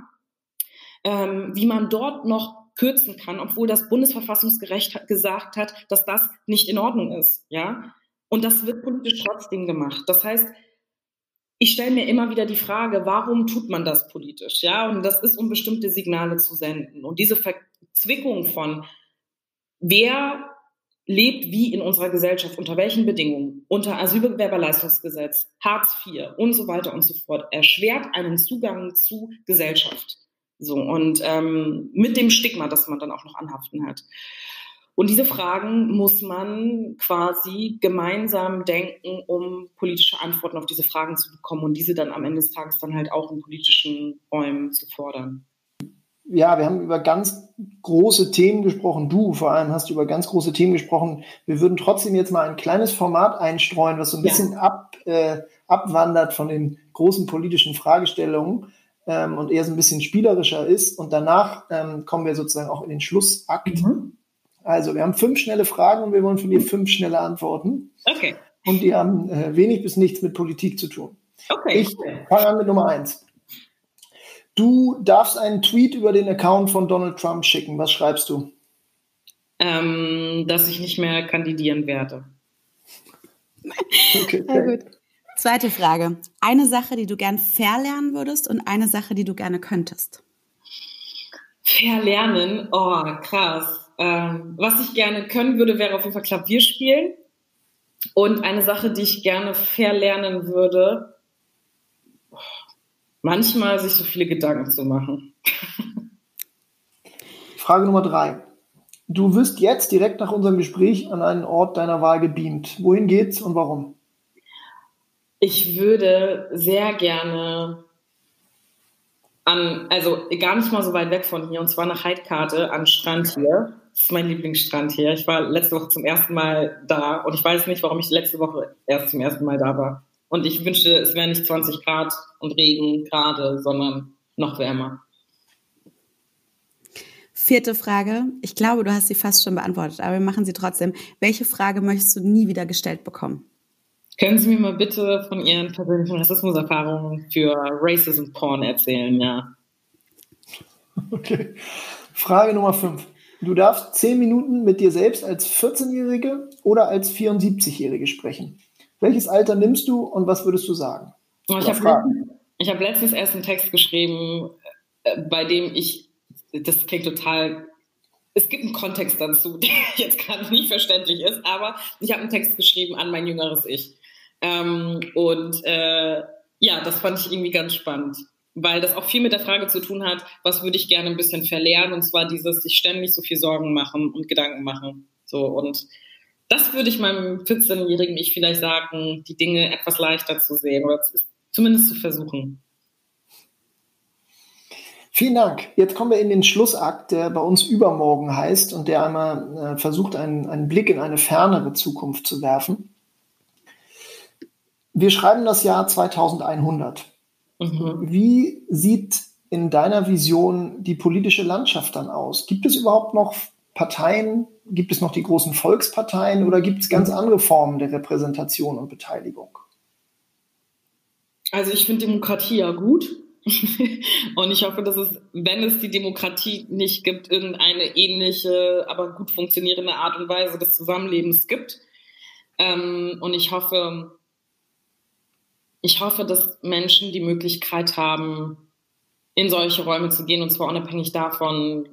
ähm, wie man dort noch kürzen kann, obwohl das Bundesverfassungsgericht gesagt hat, dass das nicht in Ordnung ist, ja. Und das wird politisch trotzdem gemacht. Das heißt, ich stelle mir immer wieder die Frage, warum tut man das politisch? Ja, und das ist, um bestimmte Signale zu senden. Und diese Verzwickung von, wer lebt wie in unserer Gesellschaft, unter welchen Bedingungen, unter Asylbewerberleistungsgesetz, Hartz IV und so weiter und so fort, erschwert einen Zugang zu Gesellschaft. So, und ähm, mit dem Stigma, das man dann auch noch anhaften hat. Und diese Fragen muss man quasi gemeinsam denken, um politische Antworten auf diese Fragen zu bekommen und diese dann am Ende des Tages dann halt auch in politischen Räumen zu fordern ja, wir haben über ganz große Themen gesprochen. Du vor allem hast über ganz große Themen gesprochen. Wir würden trotzdem jetzt mal ein kleines Format einstreuen, was so ein ja. bisschen ab, äh, abwandert von den großen politischen Fragestellungen ähm, und eher so ein bisschen spielerischer ist. Und danach ähm, kommen wir sozusagen auch in den Schlussakt. Mhm. Also, wir haben fünf schnelle Fragen und wir wollen von dir fünf schnelle Antworten. Okay. Und die haben äh, wenig bis nichts mit Politik zu tun. Okay. Ich fange an mit Nummer eins. Du darfst einen Tweet über den Account von Donald Trump schicken. Was schreibst du? Ähm, dass ich nicht mehr kandidieren werde. okay. Sehr gut. Zweite Frage. Eine Sache, die du gern verlernen würdest und eine Sache, die du gerne könntest. Verlernen? Oh, krass. Ähm, was ich gerne können würde, wäre auf jeden Fall Klavier spielen. Und eine Sache, die ich gerne verlernen würde, manchmal sich so viele Gedanken zu machen. Frage Nummer drei. Du wirst jetzt direkt nach unserem Gespräch an einen Ort deiner Wahl gebeamt. Wohin geht's und warum? Ich würde sehr gerne an, also gar nicht mal so weit weg von hier, und zwar nach Heidkarte an Strand hier. Das ist mein Lieblingsstrand hier. Ich war letzte Woche zum ersten Mal da und ich weiß nicht, warum ich letzte Woche erst zum ersten Mal da war. Und ich wünschte, es wäre nicht 20 Grad und Regen gerade, sondern noch wärmer. Vierte Frage. Ich glaube, du hast sie fast schon beantwortet, aber wir machen sie trotzdem. Welche Frage möchtest du nie wieder gestellt bekommen? Können Sie mir mal bitte von Ihren persönlichen Rassismuserfahrungen für Racism Porn erzählen, ja? Okay. Frage Nummer fünf. Du darfst zehn Minuten mit dir selbst als 14-Jährige oder als 74-Jährige sprechen. Welches Alter nimmst du und was würdest du sagen? Oh, ich habe hab letztens erst einen Text geschrieben, äh, bei dem ich, das klingt total, es gibt einen Kontext dazu, der jetzt gerade nicht verständlich ist, aber ich habe einen Text geschrieben an mein jüngeres Ich. Ähm, und äh, ja, das fand ich irgendwie ganz spannend, weil das auch viel mit der Frage zu tun hat, was würde ich gerne ein bisschen verlernen, und zwar dieses sich ständig so viel Sorgen machen und Gedanken machen. So und das würde ich meinem 14-jährigen Ich vielleicht sagen, die Dinge etwas leichter zu sehen oder zumindest zu versuchen. Vielen Dank. Jetzt kommen wir in den Schlussakt, der bei uns übermorgen heißt und der einmal äh, versucht, einen, einen Blick in eine fernere Zukunft zu werfen. Wir schreiben das Jahr 2100. Mhm. Wie sieht in deiner Vision die politische Landschaft dann aus? Gibt es überhaupt noch Parteien, gibt es noch die großen Volksparteien oder gibt es ganz andere Formen der Repräsentation und Beteiligung? Also ich finde Demokratie ja gut. und ich hoffe, dass es, wenn es die Demokratie nicht gibt, irgendeine ähnliche, aber gut funktionierende Art und Weise des Zusammenlebens gibt. Ähm, und ich hoffe, ich hoffe, dass Menschen die Möglichkeit haben, in solche Räume zu gehen, und zwar unabhängig davon,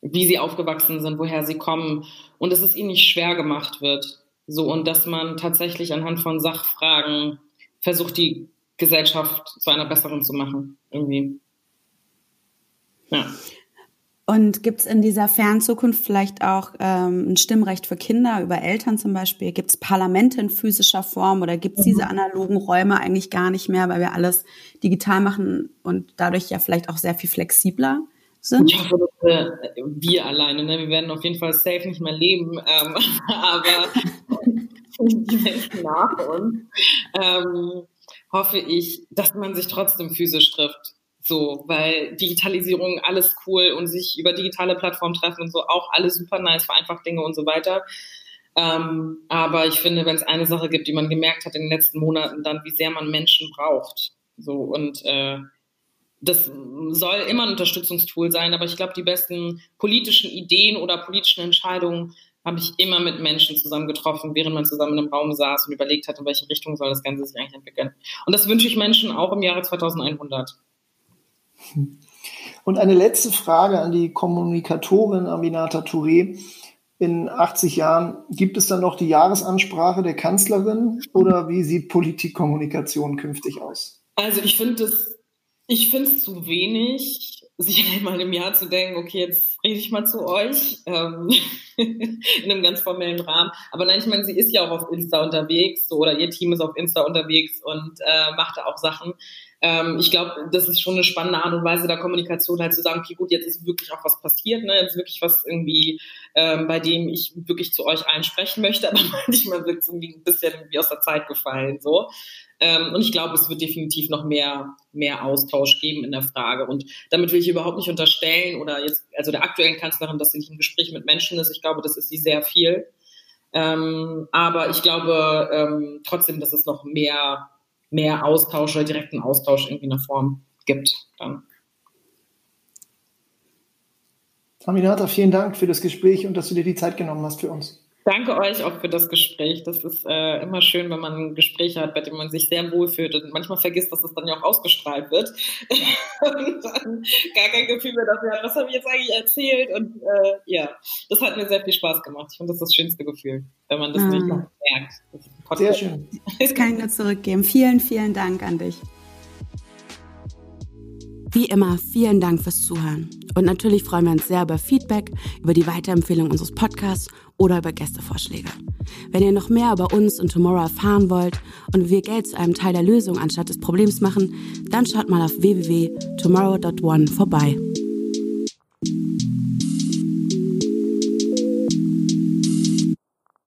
wie sie aufgewachsen sind, woher sie kommen und dass es ihnen nicht schwer gemacht wird. So und dass man tatsächlich anhand von Sachfragen versucht, die Gesellschaft zu einer besseren zu machen. Irgendwie. Ja. Und gibt es in dieser fernen Zukunft vielleicht auch ähm, ein Stimmrecht für Kinder über Eltern zum Beispiel? Gibt es Parlamente in physischer Form oder gibt es mhm. diese analogen Räume eigentlich gar nicht mehr, weil wir alles digital machen und dadurch ja vielleicht auch sehr viel flexibler sind? Ich hoffe, dass wir, wir alleine, ne? wir werden auf jeden Fall safe nicht mehr leben, ähm, aber die Menschen nach uns, ähm, hoffe ich, dass man sich trotzdem physisch trifft so, weil Digitalisierung alles cool und sich über digitale Plattformen treffen und so auch alles super nice, vereinfacht Dinge und so weiter. Ähm, aber ich finde, wenn es eine Sache gibt, die man gemerkt hat in den letzten Monaten, dann wie sehr man Menschen braucht. So und äh, das soll immer ein Unterstützungstool sein, aber ich glaube, die besten politischen Ideen oder politischen Entscheidungen habe ich immer mit Menschen zusammen getroffen, während man zusammen in einem Raum saß und überlegt hat, in welche Richtung soll das Ganze sich eigentlich entwickeln. Und das wünsche ich Menschen auch im Jahre 2100. Und eine letzte Frage an die Kommunikatorin Aminata Touré. In 80 Jahren gibt es dann noch die Jahresansprache der Kanzlerin oder wie sieht Politikkommunikation künftig aus? Also ich finde es ich finde es zu wenig, sich einmal im Jahr zu denken, okay, jetzt rede ich mal zu euch ähm, in einem ganz formellen Rahmen. Aber nein, ich meine, sie ist ja auch auf Insta unterwegs so, oder ihr Team ist auf Insta unterwegs und äh, macht da auch Sachen ähm, ich glaube, das ist schon eine spannende Art und Weise der Kommunikation, halt zu sagen, okay, gut, jetzt ist wirklich auch was passiert, ne? jetzt ist wirklich was irgendwie, ähm, bei dem ich wirklich zu euch allen sprechen möchte, aber manchmal wird es irgendwie ein bisschen wie aus der Zeit gefallen, so. Ähm, und ich glaube, es wird definitiv noch mehr, mehr Austausch geben in der Frage. Und damit will ich überhaupt nicht unterstellen oder jetzt, also der aktuellen Kanzlerin, dass sie nicht im Gespräch mit Menschen ist. Ich glaube, das ist sie sehr viel. Ähm, aber ich glaube ähm, trotzdem, dass es noch mehr mehr Austausch oder direkten Austausch irgendwie in der Form gibt. Dann. Aminata, vielen Dank für das Gespräch und dass du dir die Zeit genommen hast für uns. Danke euch auch für das Gespräch. Das ist äh, immer schön, wenn man ein Gespräch hat, bei dem man sich sehr wohlfühlt und manchmal vergisst, dass es dann ja auch ausgestrahlt wird und dann gar kein Gefühl mehr dafür hat, was habe ich jetzt eigentlich erzählt und äh, ja, das hat mir sehr viel Spaß gemacht. Ich finde das das schönste Gefühl, wenn man das ah. nicht merkt. Sehr schön. Das kann ich nur zurückgeben. Vielen, vielen Dank an dich. Wie immer, vielen Dank fürs Zuhören. Und natürlich freuen wir uns sehr über Feedback, über die Weiterempfehlung unseres Podcasts oder über Gästevorschläge. Wenn ihr noch mehr über uns und Tomorrow erfahren wollt und wie wir Geld zu einem Teil der Lösung anstatt des Problems machen, dann schaut mal auf www.tomorrow.one vorbei.